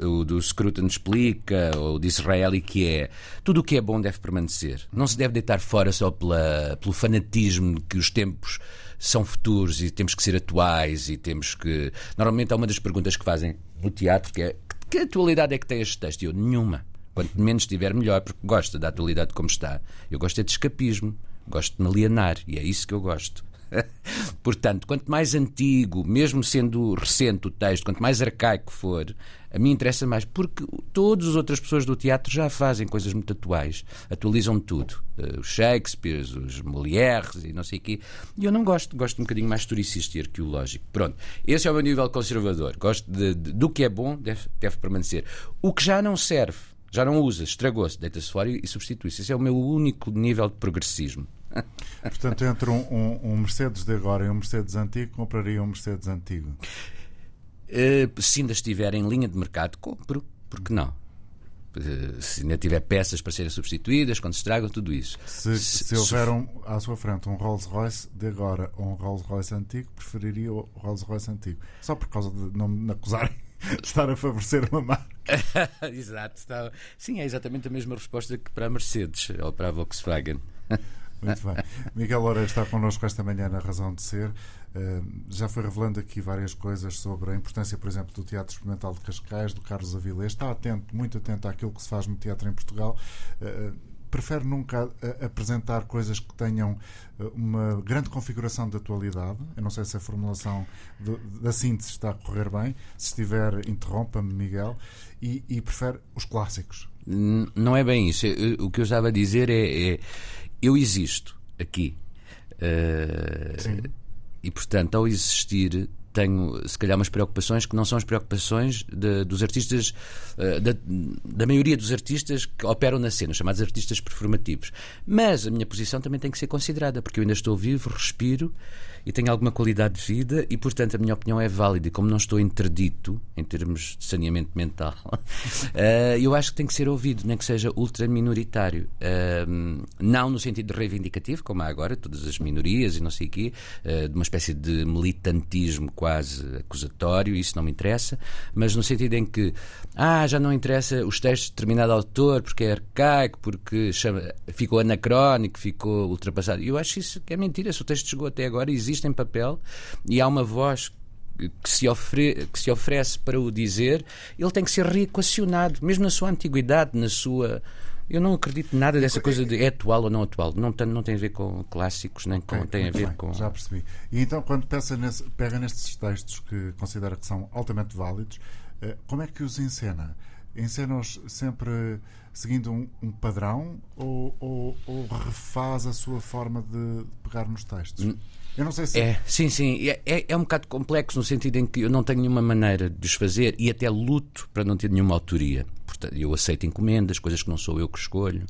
o do Scruton explica, ou de Israel, e que é tudo o que é bom deve permanecer. Não se deve deitar fora só pela, pelo fanatismo que os tempos são futuros e temos que ser atuais e temos que. Normalmente há uma das perguntas que fazem no teatro que é que atualidade é que tem este texto? Eu, nenhuma. Quanto menos estiver, melhor, porque gosto da atualidade como está. Eu gosto é de escapismo, gosto de me alienar e é isso que eu gosto. Portanto, quanto mais antigo, mesmo sendo recente o texto, quanto mais arcaico for, a mim interessa mais, porque todas as outras pessoas do teatro já fazem coisas muito atuais, atualizam tudo. Uh, os Shakespeare, os Molières e não sei o quê. E eu não gosto, gosto um bocadinho mais historicista e arqueológico. Pronto, esse é o meu nível conservador. Gosto de, de, do que é bom, deve, deve permanecer. O que já não serve, já não usa, estragou-se, deita-se fora e, e substitui-se. Esse é o meu único nível de progressismo. Portanto, entre um, um, um, Mercedes de agora e um Mercedes antigo, compraria um Mercedes antigo? Uh, se ainda estiver em linha de mercado, compro. Porque não? Uh, se ainda tiver peças para serem substituídas, quando se estragam, tudo isso. Se, se, se houver um, à sua frente um Rolls Royce de agora ou um Rolls Royce antigo, preferiria o Rolls Royce antigo. Só por causa de não me acusarem de estar a favorecer uma marca. Exato. Está... Sim, é exatamente a mesma resposta que para a Mercedes ou para a Volkswagen. Muito bem. Miguel Loureiro está connosco esta manhã na Razão de Ser. Uh, já foi revelando aqui várias coisas sobre a importância, por exemplo, do Teatro Experimental de Cascais, do Carlos Avilés. Está atento, muito atento àquilo que se faz no teatro em Portugal. Uh, prefere nunca uh, apresentar coisas que tenham uma grande configuração de atualidade. Eu não sei se a formulação da síntese está a correr bem. Se estiver, interrompa-me, Miguel. E, e, prefere os clássicos. Não é bem isso. O que eu estava a dizer é, é eu existo aqui. Sim. E, portanto, ao existir, tenho, se calhar, umas preocupações que não são as preocupações de, dos artistas, uh, da, da, maioria dos artistas que operam na cena, chamados artistas performativos. Mas a minha posição também tem que ser considerada, porque eu ainda estou vivo, respiro e tenho alguma qualidade de vida e, portanto, a minha opinião é válida. E como não estou interdito em termos de saneamento mental, uh, eu acho que tem que ser ouvido, nem que seja ultra minoritário. Uh, não no sentido reivindicativo, como há agora, todas as minorias e não sei o quê, uh, de uma espécie de militantismo quase acusatório, isso não me interessa, mas no sentido em que, ah, já não interessa os textos de determinado autor porque é arcaico, porque chama, ficou anacrónico, ficou ultrapassado. Eu acho isso que é mentira. Se o texto chegou até agora, existe existe em papel e há uma voz que se, ofre, que se oferece para o dizer, ele tem que ser reequacionado, mesmo na sua antiguidade, na sua. Eu não acredito nada dessa coisa de é atual ou não atual. Não tem, não tem a ver com clássicos, nem com. tem a ver bem, com. Já percebi. E então, quando pensa nesse, pega nestes textos que considera que são altamente válidos, eh, como é que os encena? Encena-os sempre seguindo um, um padrão ou, ou, ou, refaz a sua forma de pegar nos textos? Eu não sei se. É, sim, sim. É, é, é, um bocado complexo no sentido em que eu não tenho nenhuma maneira de os fazer e até luto para não ter nenhuma autoria. Portanto, eu aceito encomendas, coisas que não sou eu que escolho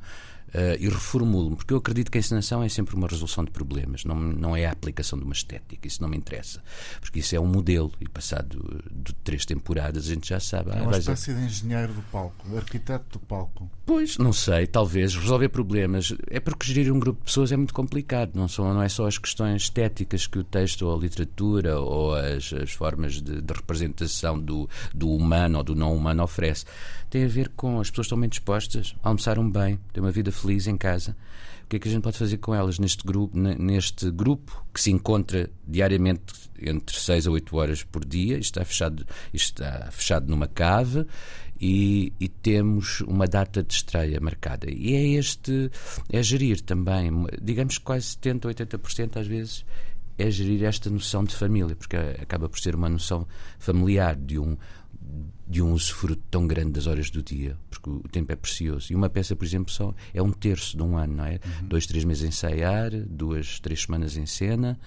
uh, e reformulo-me, porque eu acredito que a encenação é sempre uma resolução de problemas, não, não é a aplicação de uma estética, isso não me interessa, porque isso é um modelo e passado de três temporadas a gente já sabe. É ah, uma espécie de engenheiro do palco, arquiteto do palco. Pois, não sei, talvez resolver problemas. É porque gerir um grupo de pessoas é muito complicado, não, são, não é só as questões estéticas que o texto ou a literatura ou as, as formas de, de representação do, do humano ou do não humano oferece. Tem a ver com as pessoas estão bem dispostas, almoçaram bem, têm uma vida feliz em casa. O que é que a gente pode fazer com elas neste grupo, neste grupo que se encontra diariamente entre 6 a 8 horas por dia? Está fechado, está fechado numa cave e, e, temos uma data de estreia marcada. E é este, é gerir também, digamos que quase 70, 80% às vezes é gerir esta noção de família, porque acaba por ser uma noção familiar de um de um usufruto tão grande das horas do dia, porque o tempo é precioso. E uma peça, por exemplo, só é um terço de um ano, não é? Uhum. Dois, três meses a ensaiar, duas, três semanas em cena,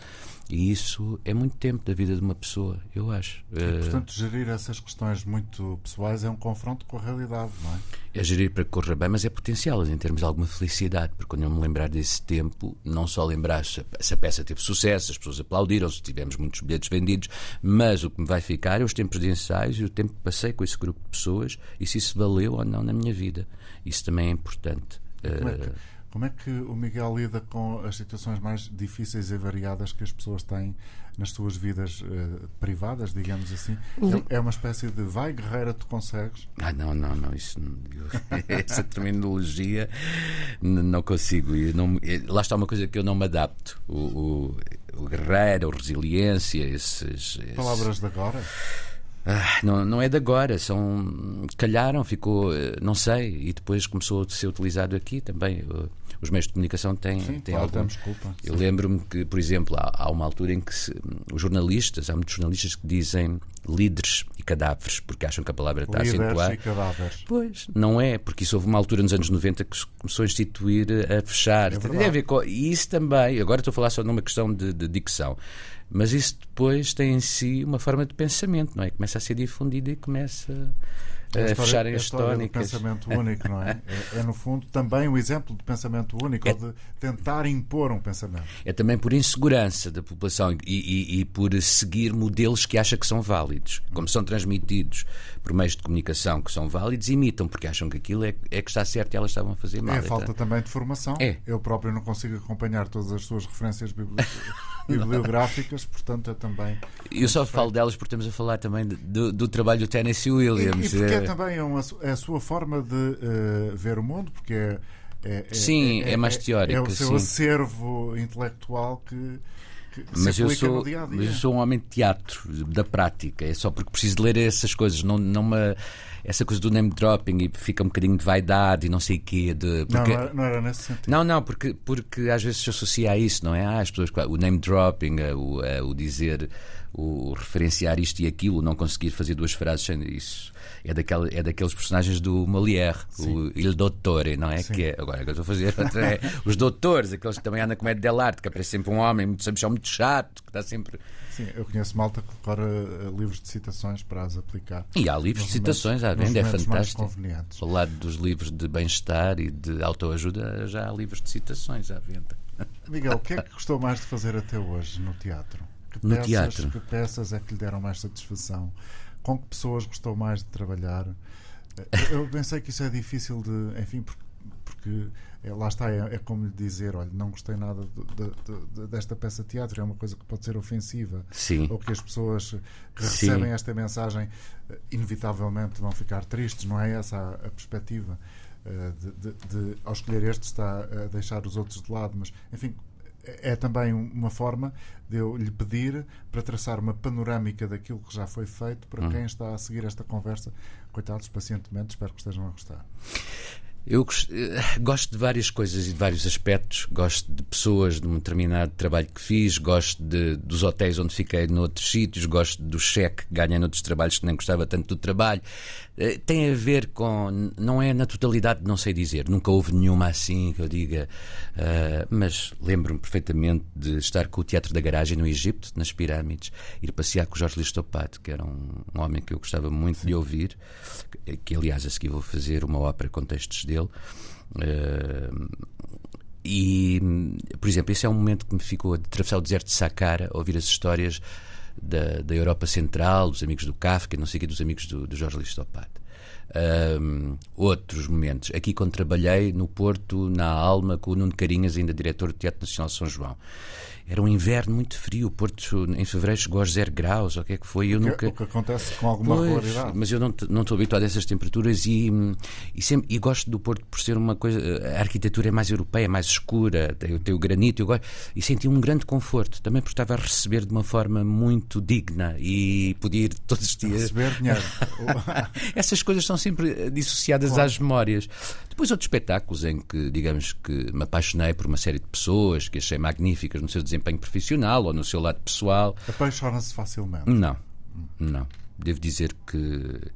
e isso é muito tempo da vida de uma pessoa, eu acho. E, eh, portanto, gerir essas questões muito pessoais é um confronto com a realidade, não é? É gerir para que corra bem, mas é potencial em termos de alguma felicidade, porque quando eu me lembrar desse tempo, não só lembrar se a peça teve sucesso, as pessoas aplaudiram, se tivemos muitos bilhetes vendidos, mas o que me vai ficar é os tempos de ensaios e o tempo que passei com esse grupo de pessoas e se isso valeu ou não na minha vida. Isso também é importante. Como é que, eh, como é que o Miguel lida com as situações mais difíceis e variadas que as pessoas têm nas suas vidas uh, privadas, digamos assim? É, é uma espécie de vai guerreira, tu consegues? Ah, não, não, não. Isso, essa terminologia não consigo. Não, lá está uma coisa que eu não me adapto. O, o, o guerreiro, a resiliência, esses, esses... Palavras de agora? Ah, não, não é de agora, são calharam, ficou, eh, não sei, e depois começou a ser utilizado aqui também. Os meios de comunicação têm, Sim, têm claro, algum. Desculpa. Eu lembro-me que, por exemplo, há, há, uma altura em que se, os jornalistas, há muitos jornalistas que dizem líderes e cadáveres, porque acham que a palavra está líderes a acentuar. E cadáveres. Pois, não é, porque isso houve uma altura nos anos 90 que se começou a instituir, a fechar. É Tem a ver com, e isso também, agora estou a falar só numa questão de, de dicção. Mas isso depois tem em si uma forma de pensamento, não é? Começa a ser difundida e começa a, a fecharem as tónicas. pensamento único, não é? é? é? no fundo, também um exemplo de pensamento único, é, ou de tentar impor um pensamento. É também por insegurança da população e, e, e, por seguir modelos que acha que são válidos. Como são transmitidos por meios de comunicação que são válidos, imitam, porque acham que aquilo é, é que está certo e elas estavam a fazer mal. É a falta também de formação. É. Eu próprio não consigo acompanhar todas as suas referências bibliográficas, portanto é também. Eu só falo delas porque estamos a falar também do, do trabalho do Tennessee Williams. E, e é, é também uma, é a sua forma de uh, ver o mundo, porque é. é, é sim, é, é mais teórico. É o seu sim. acervo intelectual que. que mas eu, sou, dia -dia. mas eu sou um homem de teatro, da prática. É só porque preciso ler essas coisas. Não, não me essa coisa do name dropping e fica um bocadinho de vaidade e não sei o quê. De, porque... não, não era, não, era, nesse sentido. Não, não, porque, porque às vezes se associa a isso, não é? Ah, as pessoas, o name dropping, o, o dizer, o referenciar isto e aquilo, não conseguir fazer duas frases sem isso é, daquele, é daqueles personagens do Molière, Sim. o Il Dottore, não é? Sim. Que é, agora que eu estou a fazer outra é os doutores, aqueles que também andam com média arte, que aparece sempre um homem muito, sempre muito chato, que está sempre. Sim, eu conheço malta que decora uh, livros de citações para as aplicar. E há livros de citações à venda, é fantástico. Ao lado dos livros de bem-estar e de autoajuda, já há livros de citações à venda. Miguel, o que é que gostou mais de fazer até hoje no teatro? Que no peças, teatro. Que peças é que lhe deram mais satisfação? com que pessoas gostou mais de trabalhar? Eu pensei que isso é difícil de. Enfim, porque, porque é, lá está, é, é, como lhe dizer: olha, não gostei nada de, de, de, desta peça de teatro, é uma coisa que pode ser ofensiva. Sim. Ou que as pessoas que recebem Sim. esta mensagem eh, inevitavelmente vão ficar tristes, não é essa a, a perspectiva? Eh, de, ao escolher este, está a deixar os outros de lado, mas enfim, é também uma forma de eu lhe pedir para traçar uma panorâmica daquilo que já foi feito para hum. quem está a seguir esta conversa. Coitados, pacientemente, espero que estejam a gostar. Eu eh, gosto de várias coisas e de vários aspectos. Gosto de pessoas, de um determinado trabalho que fiz, gosto de, dos hotéis onde fiquei noutros sítios, gosto do cheque que ganhei noutros trabalhos que nem gostava tanto do trabalho. Eh, tem a ver com. Não é na totalidade, não sei dizer. Nunca houve nenhuma assim que eu diga. Uh, mas lembro-me perfeitamente de estar com o Teatro da Garagem no Egito, nas pirâmides, ir passear com o Jorge Listopato, que era um, um homem que eu gostava muito Sim. de ouvir, que aliás a seguir vou fazer uma ópera com textos dele. Uh, e, por exemplo, esse é um momento que me ficou de atravessar o deserto de Saqqara, ouvir as histórias da, da Europa Central, dos amigos do Kafka, não sei o que, dos amigos do, do Jorge Listopato. Um, outros momentos. Aqui, quando trabalhei no Porto, na Alma, com o Nuno Carinhas, ainda diretor do Teatro Nacional de São João era um inverno muito frio. O Porto em fevereiro chegou aos zero graus, ou o que é que foi. Eu o, que, nunca... o que acontece com alguma pois, regularidade. Mas eu não, não estou habituado a essas temperaturas e, e, sempre, e gosto do Porto por ser uma coisa. A arquitetura é mais europeia, mais escura, tem, tem o granito, eu gosto, e senti um grande conforto. Também porque estava a receber de uma forma muito digna e podia ir todos os dias. Receber dinheiro. Essas coisas são sempre dissociadas claro. às memórias. Depois outros espetáculos em que, digamos que me apaixonei por uma série de pessoas que achei magníficas no seu desempenho profissional ou no seu lado pessoal. Apaixona-se facilmente? Não, não. Devo dizer que.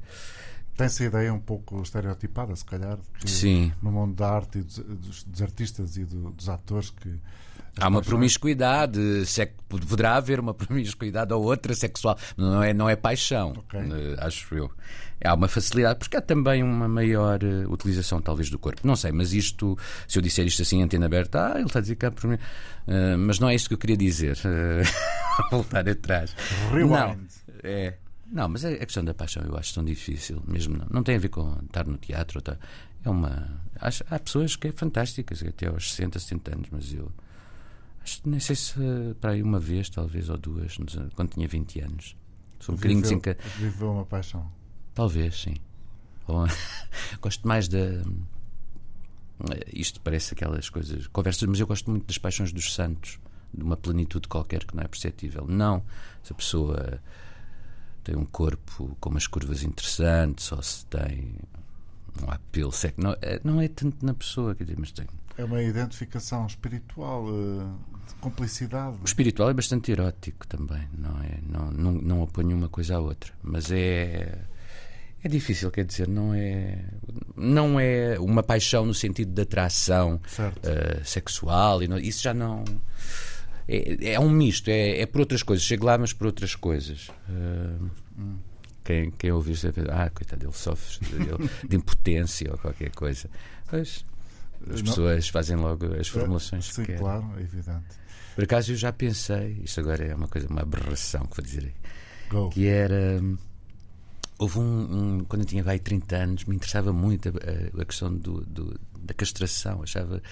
Tem-se a ideia um pouco estereotipada, se calhar, que Sim. no mundo da arte e dos, dos artistas e do, dos atores que Há uma promiscuidade, sec... poderá haver uma promiscuidade ou outra sexual, não é, não é paixão, okay. Eh, acho eu. Há uma facilidade, porque há também uma maior uh, utilização, talvez, do corpo. Não sei, mas isto, se eu disser isto assim, antena aberta, ah, ele está a dizer que há por mim. Uh, mas não é isto que eu queria dizer. Uh, voltar atrás. Rewind. Não, é. Não, mas a questão da paixão eu acho tão difícil, mesmo não. Não tem a ver com estar no teatro. Tá, é uma. Acho, há pessoas que é fantásticas, até aos 60, 70 anos, mas eu nem sei se para aí uma vez, talvez, ou duas, quando tinha 20 anos. Sou um bocadinho desenca... Viveu uma paixão. Talvez, sim. Ou... gosto mais da. Isto parece aquelas coisas, conversas, mas eu gosto muito das paixões dos santos, de uma plenitude qualquer que não é perceptível. Não se a pessoa tem um corpo com umas curvas interessantes, ou se tem um apelo seco. Não, é, não é tanto na pessoa, quer dizer, mas tem. É uma identificação espiritual eh, Complicidade. O espiritual é bastante erótico também, não é? Não, não, não oponho uma coisa à outra. Mas é. É difícil, quer dizer, não é, não é uma paixão no sentido de atração uh, sexual, e não, isso já não. É, é um misto, é, é, por outras coisas. Chego lá, mas por outras coisas. Uh, hum. Quem, quem ouvir, ah, coitado, ele sofre de, de impotência ou qualquer coisa. Pois, as pessoas fazem logo as formulações Sim, que claro, é evidente. Por acaso eu já pensei, isto agora é uma coisa, uma aberração que vou dizer Go. que era. Houve um, um, Quando eu tinha vai 30 anos, me interessava muito a, a questão do, do, da castração. Achava.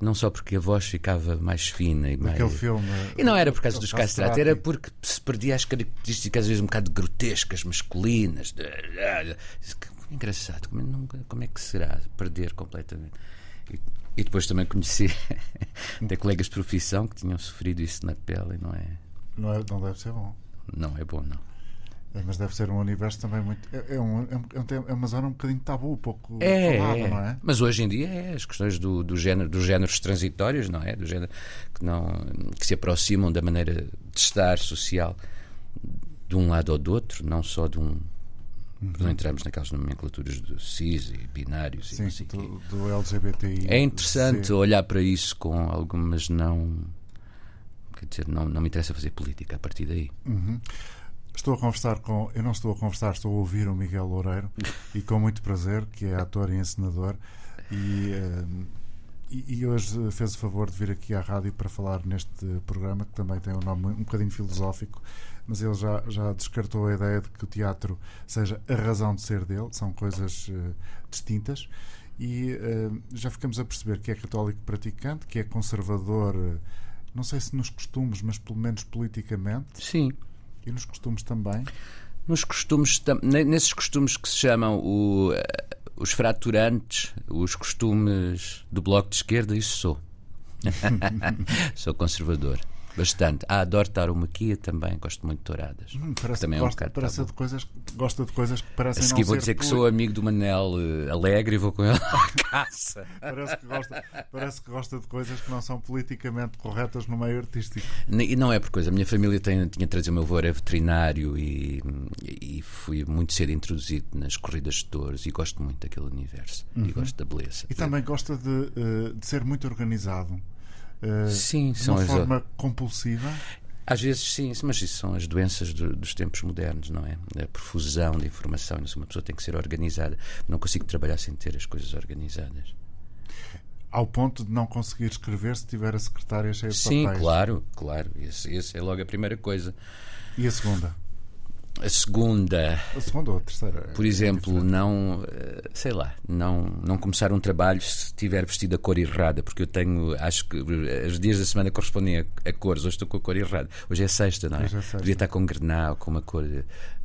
Não só porque a voz ficava mais fina e mais. Filme. E não era por causa dos castratos, era porque se perdia as características, às vezes, um bocado grotescas, masculinas. Engraçado, como, como é que será perder completamente? E, depois também conheci até colegas de profissão que tinham sofrido isso na pele, não é? Não, é, não deve ser bom. Não é bom, não. É, mas deve ser um universo também muito. É, é, um, é, é uma zona um bocadinho tabu, pouco é, falada, é. não é? Mas hoje em dia é as questões do, do género, dos géneros transitórios, não é? Do género que, não, que se aproximam da maneira de estar social de um lado ou do outro, não só de um. Uhum. Não entramos naquelas nomenclaturas de cis e binários Sim, e sei do, do LGBTI. É interessante olhar para isso com algumas não. Quer dizer, não, não me interessa fazer política a partir daí. Uhum. Estou a conversar com. Eu não estou a conversar, estou a ouvir o Miguel Loureiro e com muito prazer, que é ator e encenador. E, eh, e, e hoje fez o favor de vir aqui à rádio para falar neste programa, que também tem um nome um bocadinho filosófico, mas ele já, já descartou a ideia de que o teatro seja a razão de ser dele, são coisas eh, distintas. E eh, já ficamos a perceber que é católico praticante, que é conservador, eh, não sei se nos costumes, mas pelo menos politicamente. Sim. E nos costumes também? Nos costumes, nesses costumes que se chamam o, os fraturantes, os costumes do Bloco de Esquerda, isso sou. sou conservador. Bastante. Ah, adoro tauromaquia também, gosto muito de touradas. Hum, parece também que é um gosta, bocado parece de coisas, gosta de coisas que parecem A não seguir vou dizer que sou amigo do Manel eh, Alegre e vou com ele à caça. Parece que, gosta, parece que gosta de coisas que não são politicamente corretas no meio artístico. E não é por coisa. A minha família tem, tinha trazido o meu avô, era veterinário e, e fui muito cedo introduzido nas corridas de touros e gosto muito daquele universo. E gosto da beleza. Uhum. E também gosta de, eh, de ser muito organizado. Eh, Sim, de são uma as- forma compulsiva. Às vezes sim, mas isso são as doenças do- dos tempos modernos, não é? A profusão de informação. Uma pessoa tem que ser organizada. Não consigo trabalhar sem ter as coisas organizadas. Ao ponto de não conseguir escrever se tiver a secretária cheia de Sim, papéis. claro, claro. Esse, esse é logo a primeira coisa. E a segunda? A segunda, A segunda ou a terceira? por exemplo, não, eh, sei lá, não, não começar um trabalho se estiver vestido a cor errada, porque eu tenho, acho que os dias da semana correspondem a, a cores, hoje estou com a cor errada. Hoje é sexta, não é? Hoje é sexta. Devia estar com grenal, com uma cor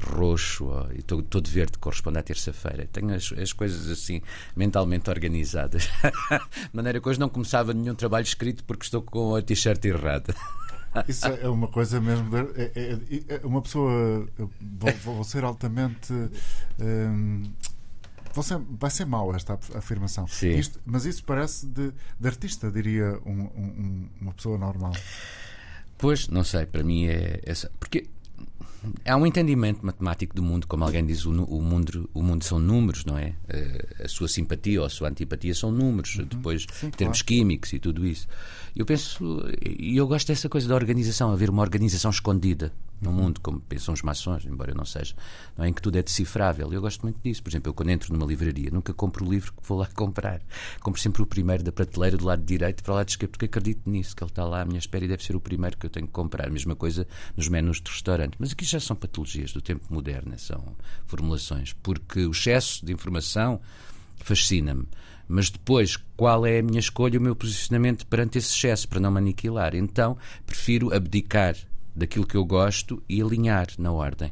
roxo, ó, e estou todo verde, corresponde à terça-feira. Tenho as, as coisas assim, mentalmente organizadas. De maneira que hoje não começava nenhum trabalho escrito porque estou com a t-shirt errada. Isso é uma coisa mesmo. de- é- é- é uma pessoa. Vou, vou ser altamente. hum, ser- vai ser mau esta af- afirmação. Sim. Isto- mas isso parece de, de artista, diria um- um- um- uma pessoa normal. Pois, não sei, para mim é essa. Porque há um entendimento matemático do mundo, como alguém diz, o, o mundo, o mundo são números, não é? Eh, A sua simpatia ou a sua antipatia são números, depois Sim, termos claro. químicos e tudo isso. Eu penso, e eu gosto dessa coisa da organização, haver uma organização escondida no mundo, como pensam os maçons, embora eu não seja, não é? em que tudo é decifrável. Eu gosto muito disso. Por exemplo, eu quando entro numa livraria, nunca compro o livro que vou lá comprar. Compro sempre o primeiro da prateleira do lado direito para o lado esquerdo, porque acredito nisso, que ele está lá à minha espera e deve ser o primeiro que eu tenho que comprar. Mesma coisa nos menus de restaurante. Mas aqui já são patologias do tempo moderno, são formulações, porque o excesso de informação fascina-me. Mas depois, qual é a minha escolha, o meu posicionamento perante esse excesso, para não me aniquilar? Então, prefiro abdicar daquilo que eu gosto e alinhar na ordem,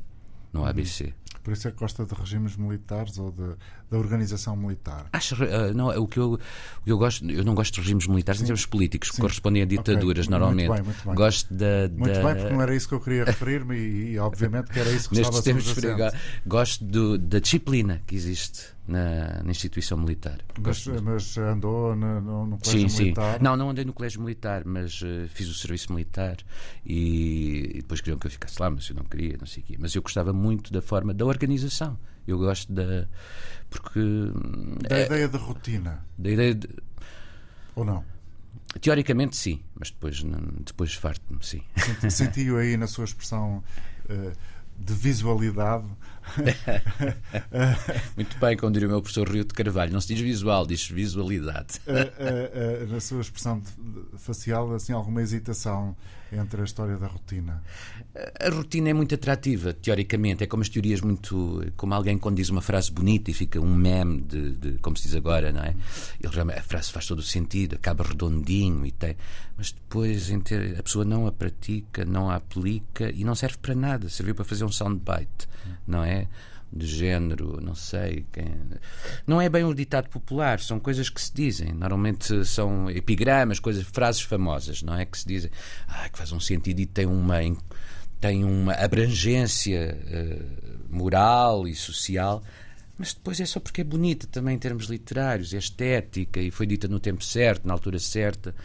no ABC. Por isso é que gosta de regimes militares ou de, da organização militar. Acho, ah, não, o que, eu, o que eu gosto, eu não gosto de regimes militares em termos políticos, que Sim. correspondem a ditaduras Ok. normalmente. Muito bem, muito bem. Gosto da, Muito da- bem, porque não era isso que eu queria referir-me e, e, obviamente que era isso que nestes estava tempos gosto do- da disciplina que existe na, na instituição militar. Mas, muito. mas andou no, no, no colégio Sim, sim. militar. Não, não andei no colégio militar, mas eh, fiz o serviço militar e, e depois queriam que eu ficasse lá, mas eu não queria, não sei o quê. Mas eu gostava muito da forma da organização. Eu gosto da. Porque. hum, Da é- ideia de rotina, da ideia de. ou não? Teoricamente, sim, mas depois, não- depois farto-me, sim. Sentiu aí na sua expressão eh, de visualidade. Muito bem, como diria o meu professor Rio de Carvalho, não se diz visual, diz visualidade. eh, eh, na sua expressão de- de- facial, assim, alguma hesitação entre a história da rotina. A rotina é muito atrativa, teoricamente. É como as teorias muito. Como alguém quando diz uma frase bonita e fica um meme de, de- como se diz agora, não é? Ele já, a frase faz todo o sentido, acaba redondinho e tem. Mas depois ter- a pessoa não a pratica, não a aplica e não serve para nada. Serviu para fazer um soundbite, não é? De género, não sei. Quem... Não é bem um ditado popular, são coisas que se dizem. Normalmente são epigramas, coisas, frases famosas, não é? Que se dizem, ah, que faz um sentido e tem uma. tem uma abrangência uh, moral e social, mas depois é só porque é bonita também em termos literários, é estética e foi dita no tempo certo, na altura certa.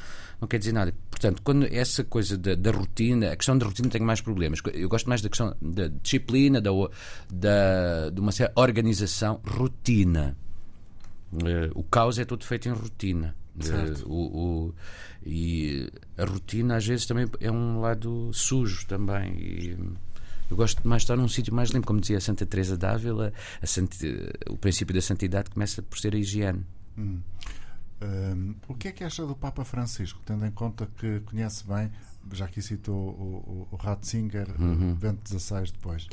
Não quer dizer nada. Portanto, quando essa coisa da, da rotina, a questão da rotina tem mais problemas. Eu gosto mais da questão da disciplina, da, da, de uma certa organização, rotina. Uh, o caos é todo feito em rotina. Uh, o, o, e a rotina às vezes também é um lado sujo também. E, eu gosto mais de estar num sítio mais limpo, como dizia a Santa Teresa d'Ávila, o princípio da santidade começa por ser a higiene. Hum. Um, o que é que acha do Papa Francisco, tendo em conta que conhece bem, já que citou o, o, o Ratzinger, uhum. Bento XVI depois?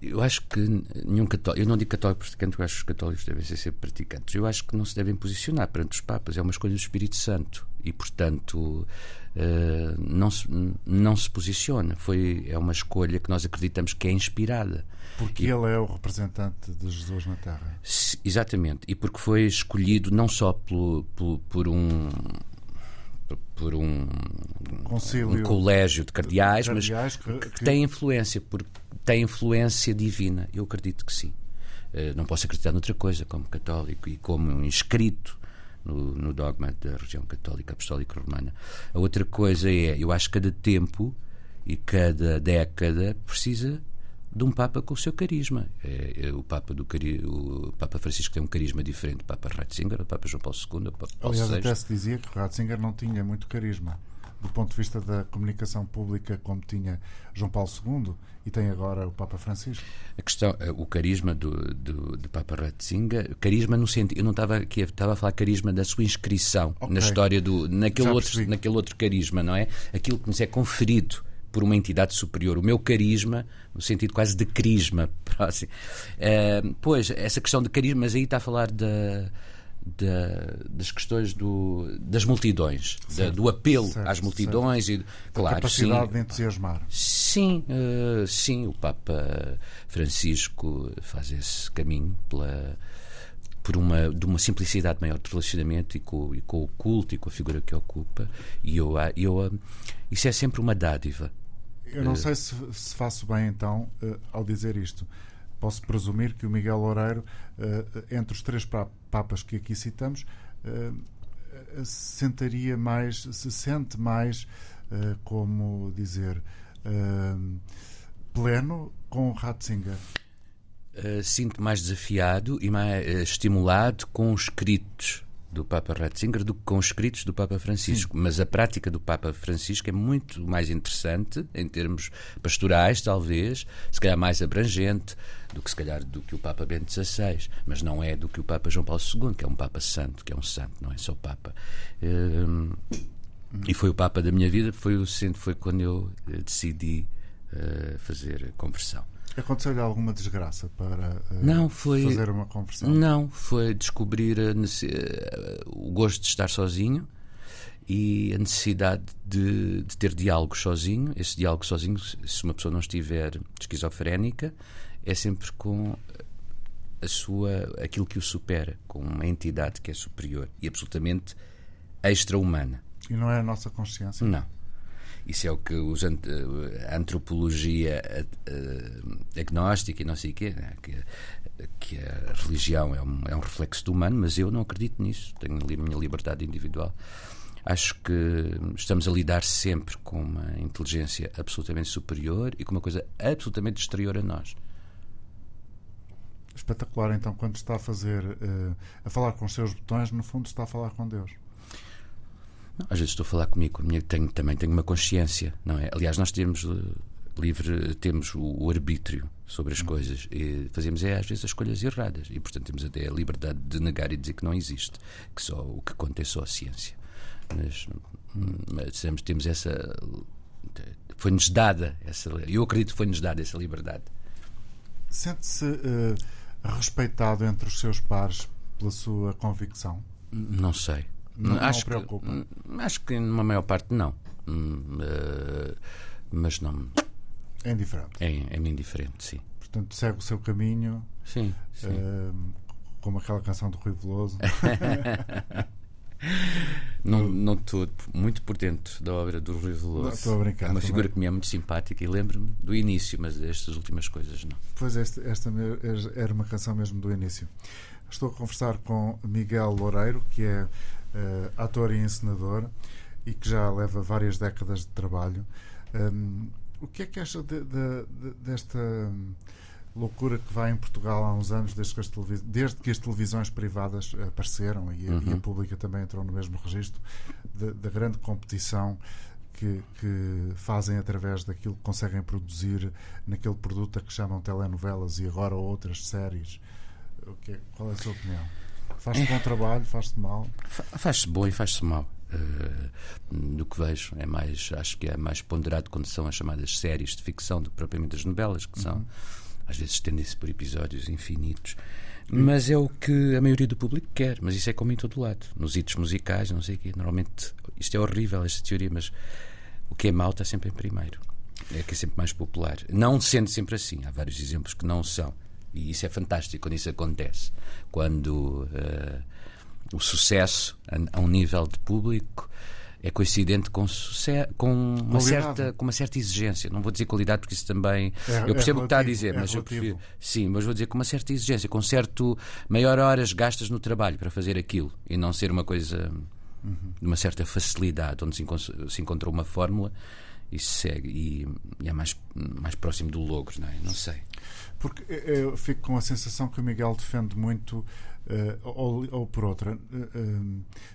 Eu acho que nenhum católico, eu não digo católico praticante, eu acho que os católicos devem ser sempre praticantes. Eu acho que não se devem posicionar perante os Papas, é uma escolha do Espírito Santo e, portanto, uh, não, se, não se posiciona. Foi, é uma escolha que nós acreditamos que é inspirada. Porque e, ele é o representante de Jesus na Terra. Exatamente, e porque foi escolhido não só por, por, por um por um, um colégio de cardeais, de cardeais mas que, que, tem influência, porque tem influência divina. Eu acredito que sim. Uh, não posso acreditar noutra coisa, como católico e como um inscrito no, no, dogma da religião católica apostólica romana. A outra coisa é, eu acho que cada tempo e cada década precisa de um Papa com o seu carisma. É, é o, Papa do, o Papa Francisco tem um carisma diferente do Papa Ratzinger, do Papa João Paulo II, do Papa Paulo Aliás, VI. até se dizia que Ratzinger não tinha muito carisma do ponto de vista da comunicação pública como tinha João Paulo II e tem agora o Papa Francisco? A questão, eh, o carisma do, do, do Papa Ratzinger, carisma no sentido, eu não estava aqui, estava a falar carisma da sua inscrição okay. na história do, naquele outro, naquele outro carisma, não é? Aquilo que nos é conferido por uma entidade superior. O meu carisma, no sentido quase de crisma. Uh, pois, essa questão de carisma, mas aí está a falar da da, das questões do, das multidões, da, do apelo certo, às multidões certo. e claro, a capacidade sim, de entusiasmar. Sim, uh, sim, o Papa Francisco faz esse caminho pela por uma de uma simplicidade maior de relacionamento e com, e com o culto e com a figura que ocupa e eu, eu eh, isso é sempre uma dádiva. Eu não uh, sei se, se, faço bem então uh, ao dizer isto posso presumir que o Miguel Loureiro, eh, entre os três papas que aqui citamos, eh, se sentaria mais, se sente mais, eh, como dizer, pleno com Ratzinger? Sinto mais desafiado e mais estimulado com os escritos do Papa Ratzinger do que com os escritos do Papa Francisco. Sim. Mas a prática do Papa Francisco é muito mais interessante, em termos pastorais, talvez, se calhar mais abrangente do que se calhar do que o Papa Bento XVI, mas não é do que o Papa João Paulo II, que é um Papa santo, que é um santo, não é só Papa. Hum, e foi o Papa da minha vida, foi, o, foi quando eu eh, decidi uh, fazer conversão. Aconteceu-lhe alguma desgraça para uh, não, foi, fazer uma conversão? Não, foi descobrir a, uh, o gosto de estar sozinho e a necessidade de, de, ter diálogo sozinho. Esse diálogo sozinho, se uma pessoa não estiver esquizofrénica, é sempre com a sua, aquilo que o supera, com uma entidade que é superior e absolutamente extra-humana. E não é a nossa consciência? Não. Isso é o que os, a antropologia agnóstica e não sei o quê, né? que, que a religião é um, é um reflexo do humano, mas eu não acredito nisso. Tenho ali a minha liberdade individual. Acho que estamos a lidar sempre com uma inteligência absolutamente superior e com uma coisa absolutamente exterior a nós. Espetacular, então, quando está a fazer, uh, a falar com os seus botões, no fundo está a falar com Deus. Não, às vezes estou a falar comigo, tenho, também tenho uma consciência, não é? Aliás, nós temos uh, livre, temos o, arbítrio sobre as hum. coisas e fazemos é às vezes as escolhas erradas e portanto temos até a liberdade de negar e dizer que não existe, que só o que conta é só a ciência. Mas, hum. mas temos, temos essa foi-nos dada essa, eu acredito que foi-nos dada essa liberdade. Sente-se uh, respeitado entre os seus pares pela sua convicção? Não sei. Não, acho não preocupa? Que, hum, acho que numa maior parte não. Uh, mas não. É indiferente. É, é indiferente, sim. Portanto, segue o seu caminho. Sim. sim. Uh, como aquela canção do Rui Veloso. Não, não estou muito por dentro da obra do Rui Veloso. estou a brincar, É uma também. figura que me é muito simpática e lembro-me do início, mas destas últimas coisas não. Pois esta me- era uma canção mesmo do início. Estou a conversar com Miguel Loureiro, que é eh, ator e encenador e que já leva várias décadas de trabalho. Hum, o que é que acha de- de- de- desta hum, loucura que vai em Portugal há uns anos, desde que as, televis- desde que as televisões privadas apareceram e, a- e a Uhum. pública também entrou no mesmo registro, da- grande competição que, que fazem através daquilo que conseguem produzir naquele produto a que chamam telenovelas e agora outras séries. O que é- qual é a sua opinião? Faz-se bom trabalho, faz-se mal? Fa- Faz-se bom e faz-se mal. Eh, do que vejo, é mais, acho que é mais ponderado quando são as chamadas séries de ficção do que propriamente as novelas, que são, às vezes, estendem-se por episódios infinitos. Mas é o que a maioria do público quer, mas isso é como em todo lado. Nos hitos musicais, não sei o quê. Normalmente, isto é horrível, esta teoria, mas o que é mau está sempre em primeiro. É que é sempre mais popular. Não sendo sempre assim. Há vários exemplos que não são. E isso é fantástico quando isso acontece. Quando eh, o sucesso a, a um nível de público é coincidente com, com, uma certa, com uma certa exigência. Não vou dizer qualidade porque isso também. É- eu percebo é o que está a dizer, é mas eu relativo. prefiro. Sim, mas vou dizer com uma certa exigência, com certo maior horas gastas no trabalho para fazer aquilo e não ser uma coisa de uma certa facilidade, onde se, se encontrou uma fórmula e se segue e, e é mais, mais próximo do logro, não é? Não sei. Porque eu fico com a sensação que o Miguel defende muito, eh, ou, ou por outra, eh, eh,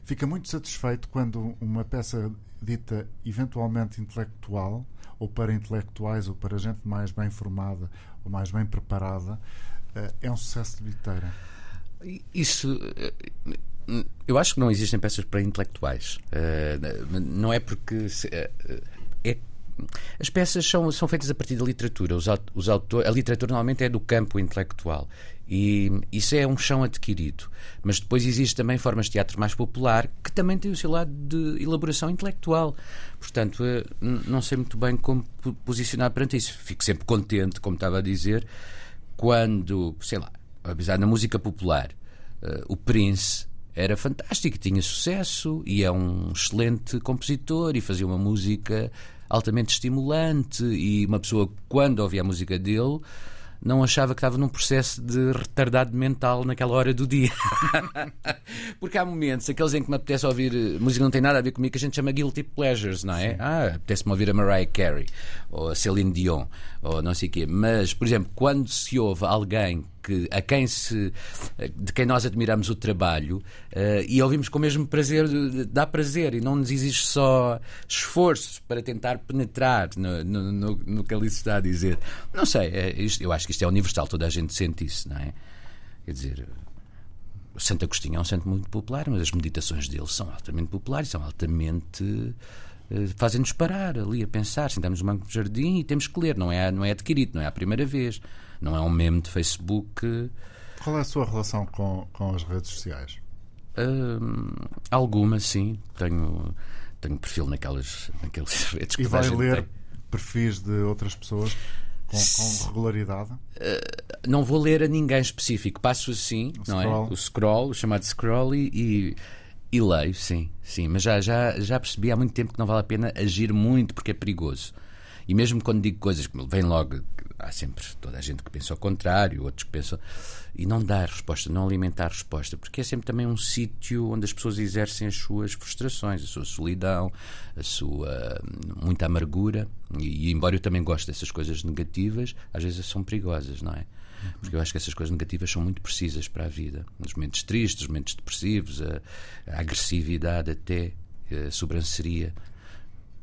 fica muito satisfeito quando uma peça dita eventualmente intelectual, ou para intelectuais, ou para gente mais bem formada, ou mais bem preparada, eh, é um sucesso de bilheteira. Isso. Eu acho que não existem peças para intelectuais. Não é porque. se- É, as peças são, são feitas a partir da literatura. Os, os autor, a literatura normalmente é do campo intelectual. E isso é um chão adquirido. Mas depois existe também formas de teatro mais popular que também têm o seu lado de elaboração intelectual. Portanto, eh, não sei muito bem como po- posicionar perante isso. Fico sempre contente, como estava a dizer, quando, sei lá, apesar na música popular, eh, o Prince era fantástico, tinha sucesso e é um excelente compositor e fazia uma música altamente estimulante e uma pessoa quando ouvia a música dele não achava que estava num processo de retardado mental naquela hora do dia. Porque há momentos, aqueles em que me apetece ouvir música que não tem nada a ver comigo, que a gente chama guilty pleasures, não é? Ah, apetece-me ouvir a Mariah Carey ou a Celine Dion ou não sei o quê. Mas, por exemplo, quando se ouve alguém que, a quem se, de quem nós admiramos o trabalho eh, e ouvimos com o mesmo prazer, dá prazer e não nos exige só esforço para tentar penetrar no, no, no, no que ali se está a dizer. Não sei, é isto- eu acho que isto é universal, toda a gente sente isso, não é? Quer dizer, Santo Agostinho é um santo muito popular, mas as meditações dele são altamente populares, são altamente. eh, fazem-nos parar ali a pensar, sentamos no banco do jardim e temos que ler, não é, não é adquirido, não é a primeira vez, não é um meme de Facebook. Qual é a sua relação com, com as redes sociais? hum, alguma, sim, tenho, tenho perfil naquelas, naquelas redes que E toda a vai ler tem. perfis de outras pessoas com, com regularidade? não vou ler a ninguém específico, passo assim, O não scroll. é? O scroll, o chamado scroll, e, e, e leio, sim, sim. Mas já, já, já percebi há muito tempo que não vale a pena agir muito porque é perigoso. E mesmo quando digo coisas que vêm logo, há sempre toda a gente que pensa ao contrário, outros que pensam. E não dar resposta, não alimentar resposta, porque é sempre também um sítio onde as pessoas exercem as suas frustrações, a sua solidão, a sua hum, muita amargura. E, embora eu também goste dessas coisas negativas, às vezes são perigosas, não é? Porque eu acho que essas coisas negativas são muito precisas para a vida. Nos momentos tristes, nos momentos depressivos, a, a agressividade até, a sobranceria.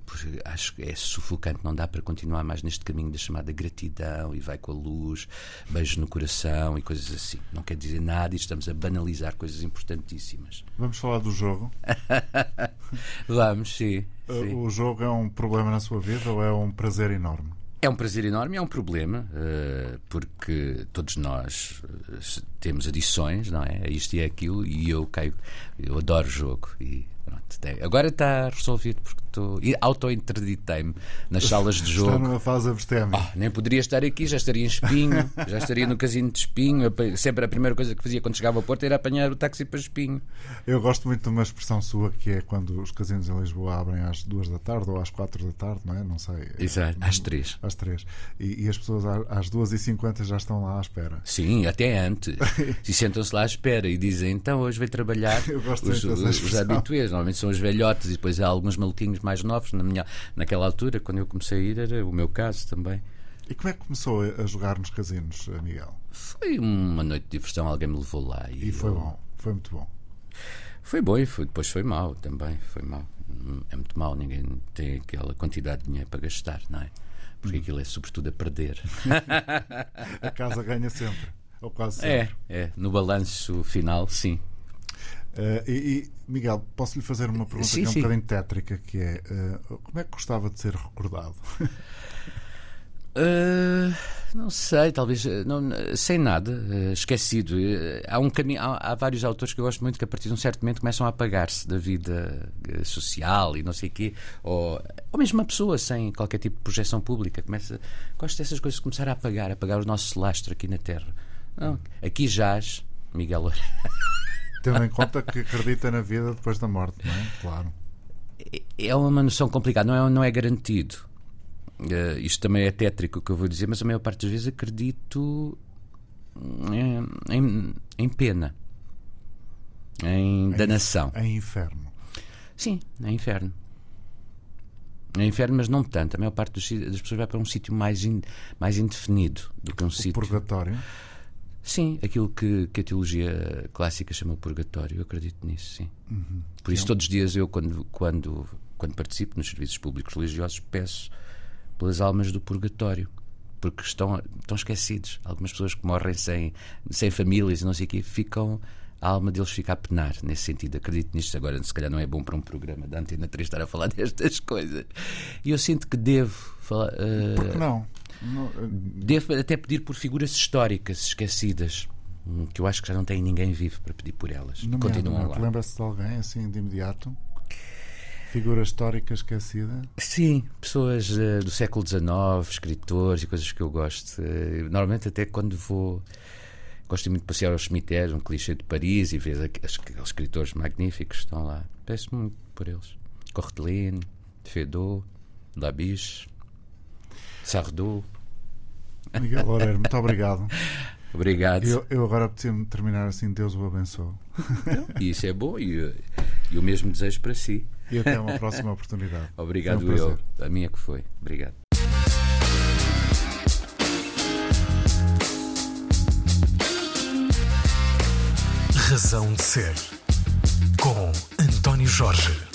Porque acho que é sufocante, não dá para continuar mais neste caminho da chamada gratidão e vai com a luz, beijo no coração e coisas assim. Não quer dizer nada e estamos a banalizar coisas importantíssimas. Vamos falar do jogo. Vamos, sim. Uh, sim. O jogo é um problema na sua vida ou é um prazer enorme? É um prazer enorme, é um problema, eh, porque todos nós eh, temos adições, não é? Isto e aquilo, e eu caio, eu adoro jogo. E pronto, tem- agora está resolvido porque estou. Auto-interditei-me nas salas de jogo. numa fase abstémia. Ah, nem poderia estar aqui, já estaria em Espinho, já estaria no casino de Espinho. Sempre a primeira coisa que fazia quando chegava ao Porto era apanhar o táxi para Espinho. Eu gosto muito de uma expressão sua que é quando os casinos em Lisboa abrem às duas da tarde ou às quatro da tarde, não é? Não sei. Exato, às três. Às três. E, e as pessoas às duas e cinquenta já estão lá à espera. Sim, até antes. E sentam-se lá à espera e dizem: então hoje veio trabalhar Eu gosto os, os, habituês. Normalmente são os velhotes e depois há alguns maluquinhos mais novos. Na minha, naquela altura, quando eu comecei a ir, era o meu caso também. E como é que começou a jogar nos casinos, eh, Miguel? Foi uma noite de diversão, alguém me levou lá. E foi eu- bom, foi muito bom. Foi bom e foi, depois foi mau também. Foi mau. Hum, É muito mau, ninguém tem aquela quantidade de dinheiro para gastar, não é? Porque aquilo é sobretudo a perder. A casa ganha sempre, ou quase É, sempre. é. No balanço final, sim. Eh, e, e, Miguel, posso lhe fazer uma pergunta Sim, que é um sim. bocadinho tétrica, que é eh, como é que gostava de ser recordado? Uh, não sei, talvez uh, não, sem nada, uh, esquecido. Uh, há, um caminho, há, há vários autores que eu gosto muito que a partir de um certo momento começam a apagar-se da vida uh, social e não sei o quê, ou, ou mesmo uma pessoa sem qualquer tipo de projeção pública. Começa, gosto dessas coisas começar a apagar, a apagar o nosso lastro aqui na Terra. Não, aqui jaz Miguel Loureiro. Tendo em conta que acredita na vida depois da morte, não é? Claro. É uma noção complicada, não é, não é garantido. Eh, isto também é tétrico o que eu vou dizer, mas a maior parte das vezes acredito em, em- em pena, em danação. Em inferno. Sim, é inferno. É inferno, mas não tanto. A maior parte dos das pessoas vai para um sítio mais, in- mais indefinido do que um O sítio. purgatório. Sim, aquilo que, que a teologia clássica chama o purgatório, eu acredito nisso, sim. Por isso, todos os dias eu, quando, quando, quando participo nos serviços públicos religiosos, peço pelas almas do purgatório, porque estão, estão esquecidos. Algumas pessoas que morrem sem, sem famílias e não sei o quê, ficam. A alma deles fica a penar, nesse sentido. Acredito nisto. Agora, se calhar, não é bom para um programa da Antena 3 estar a falar destas coisas. E eu sinto que devo falar. eh, Por que não? Não, Devo até pedir por figuras históricas esquecidas, hum, que eu acho que já não tem ninguém vivo para pedir por elas. Continuam nomeadamente, lá. Lembra-se de alguém assim de imediato? Figura histórica esquecida? Sim, pessoas eh, do século XIX, escritores e coisas que eu gosto. Eh, normalmente, até quando vou. Gosto muito de passear aos cemitérios, um clichê de Paris e ver aqueles escritores magníficos que estão lá. Peço muito por eles. Courteline, Fedot, Labiche, Sardou. Miguel Loureiro, muito obrigado. Obrigado. Eu, eu agora apetecia-me terminar assim, Deus o abençoe. E isso é bom e, e o mesmo desejo para si. E até uma próxima oportunidade. Obrigado, um eu. A minha que foi. Obrigado. Razão de Ser. Com António Jorge.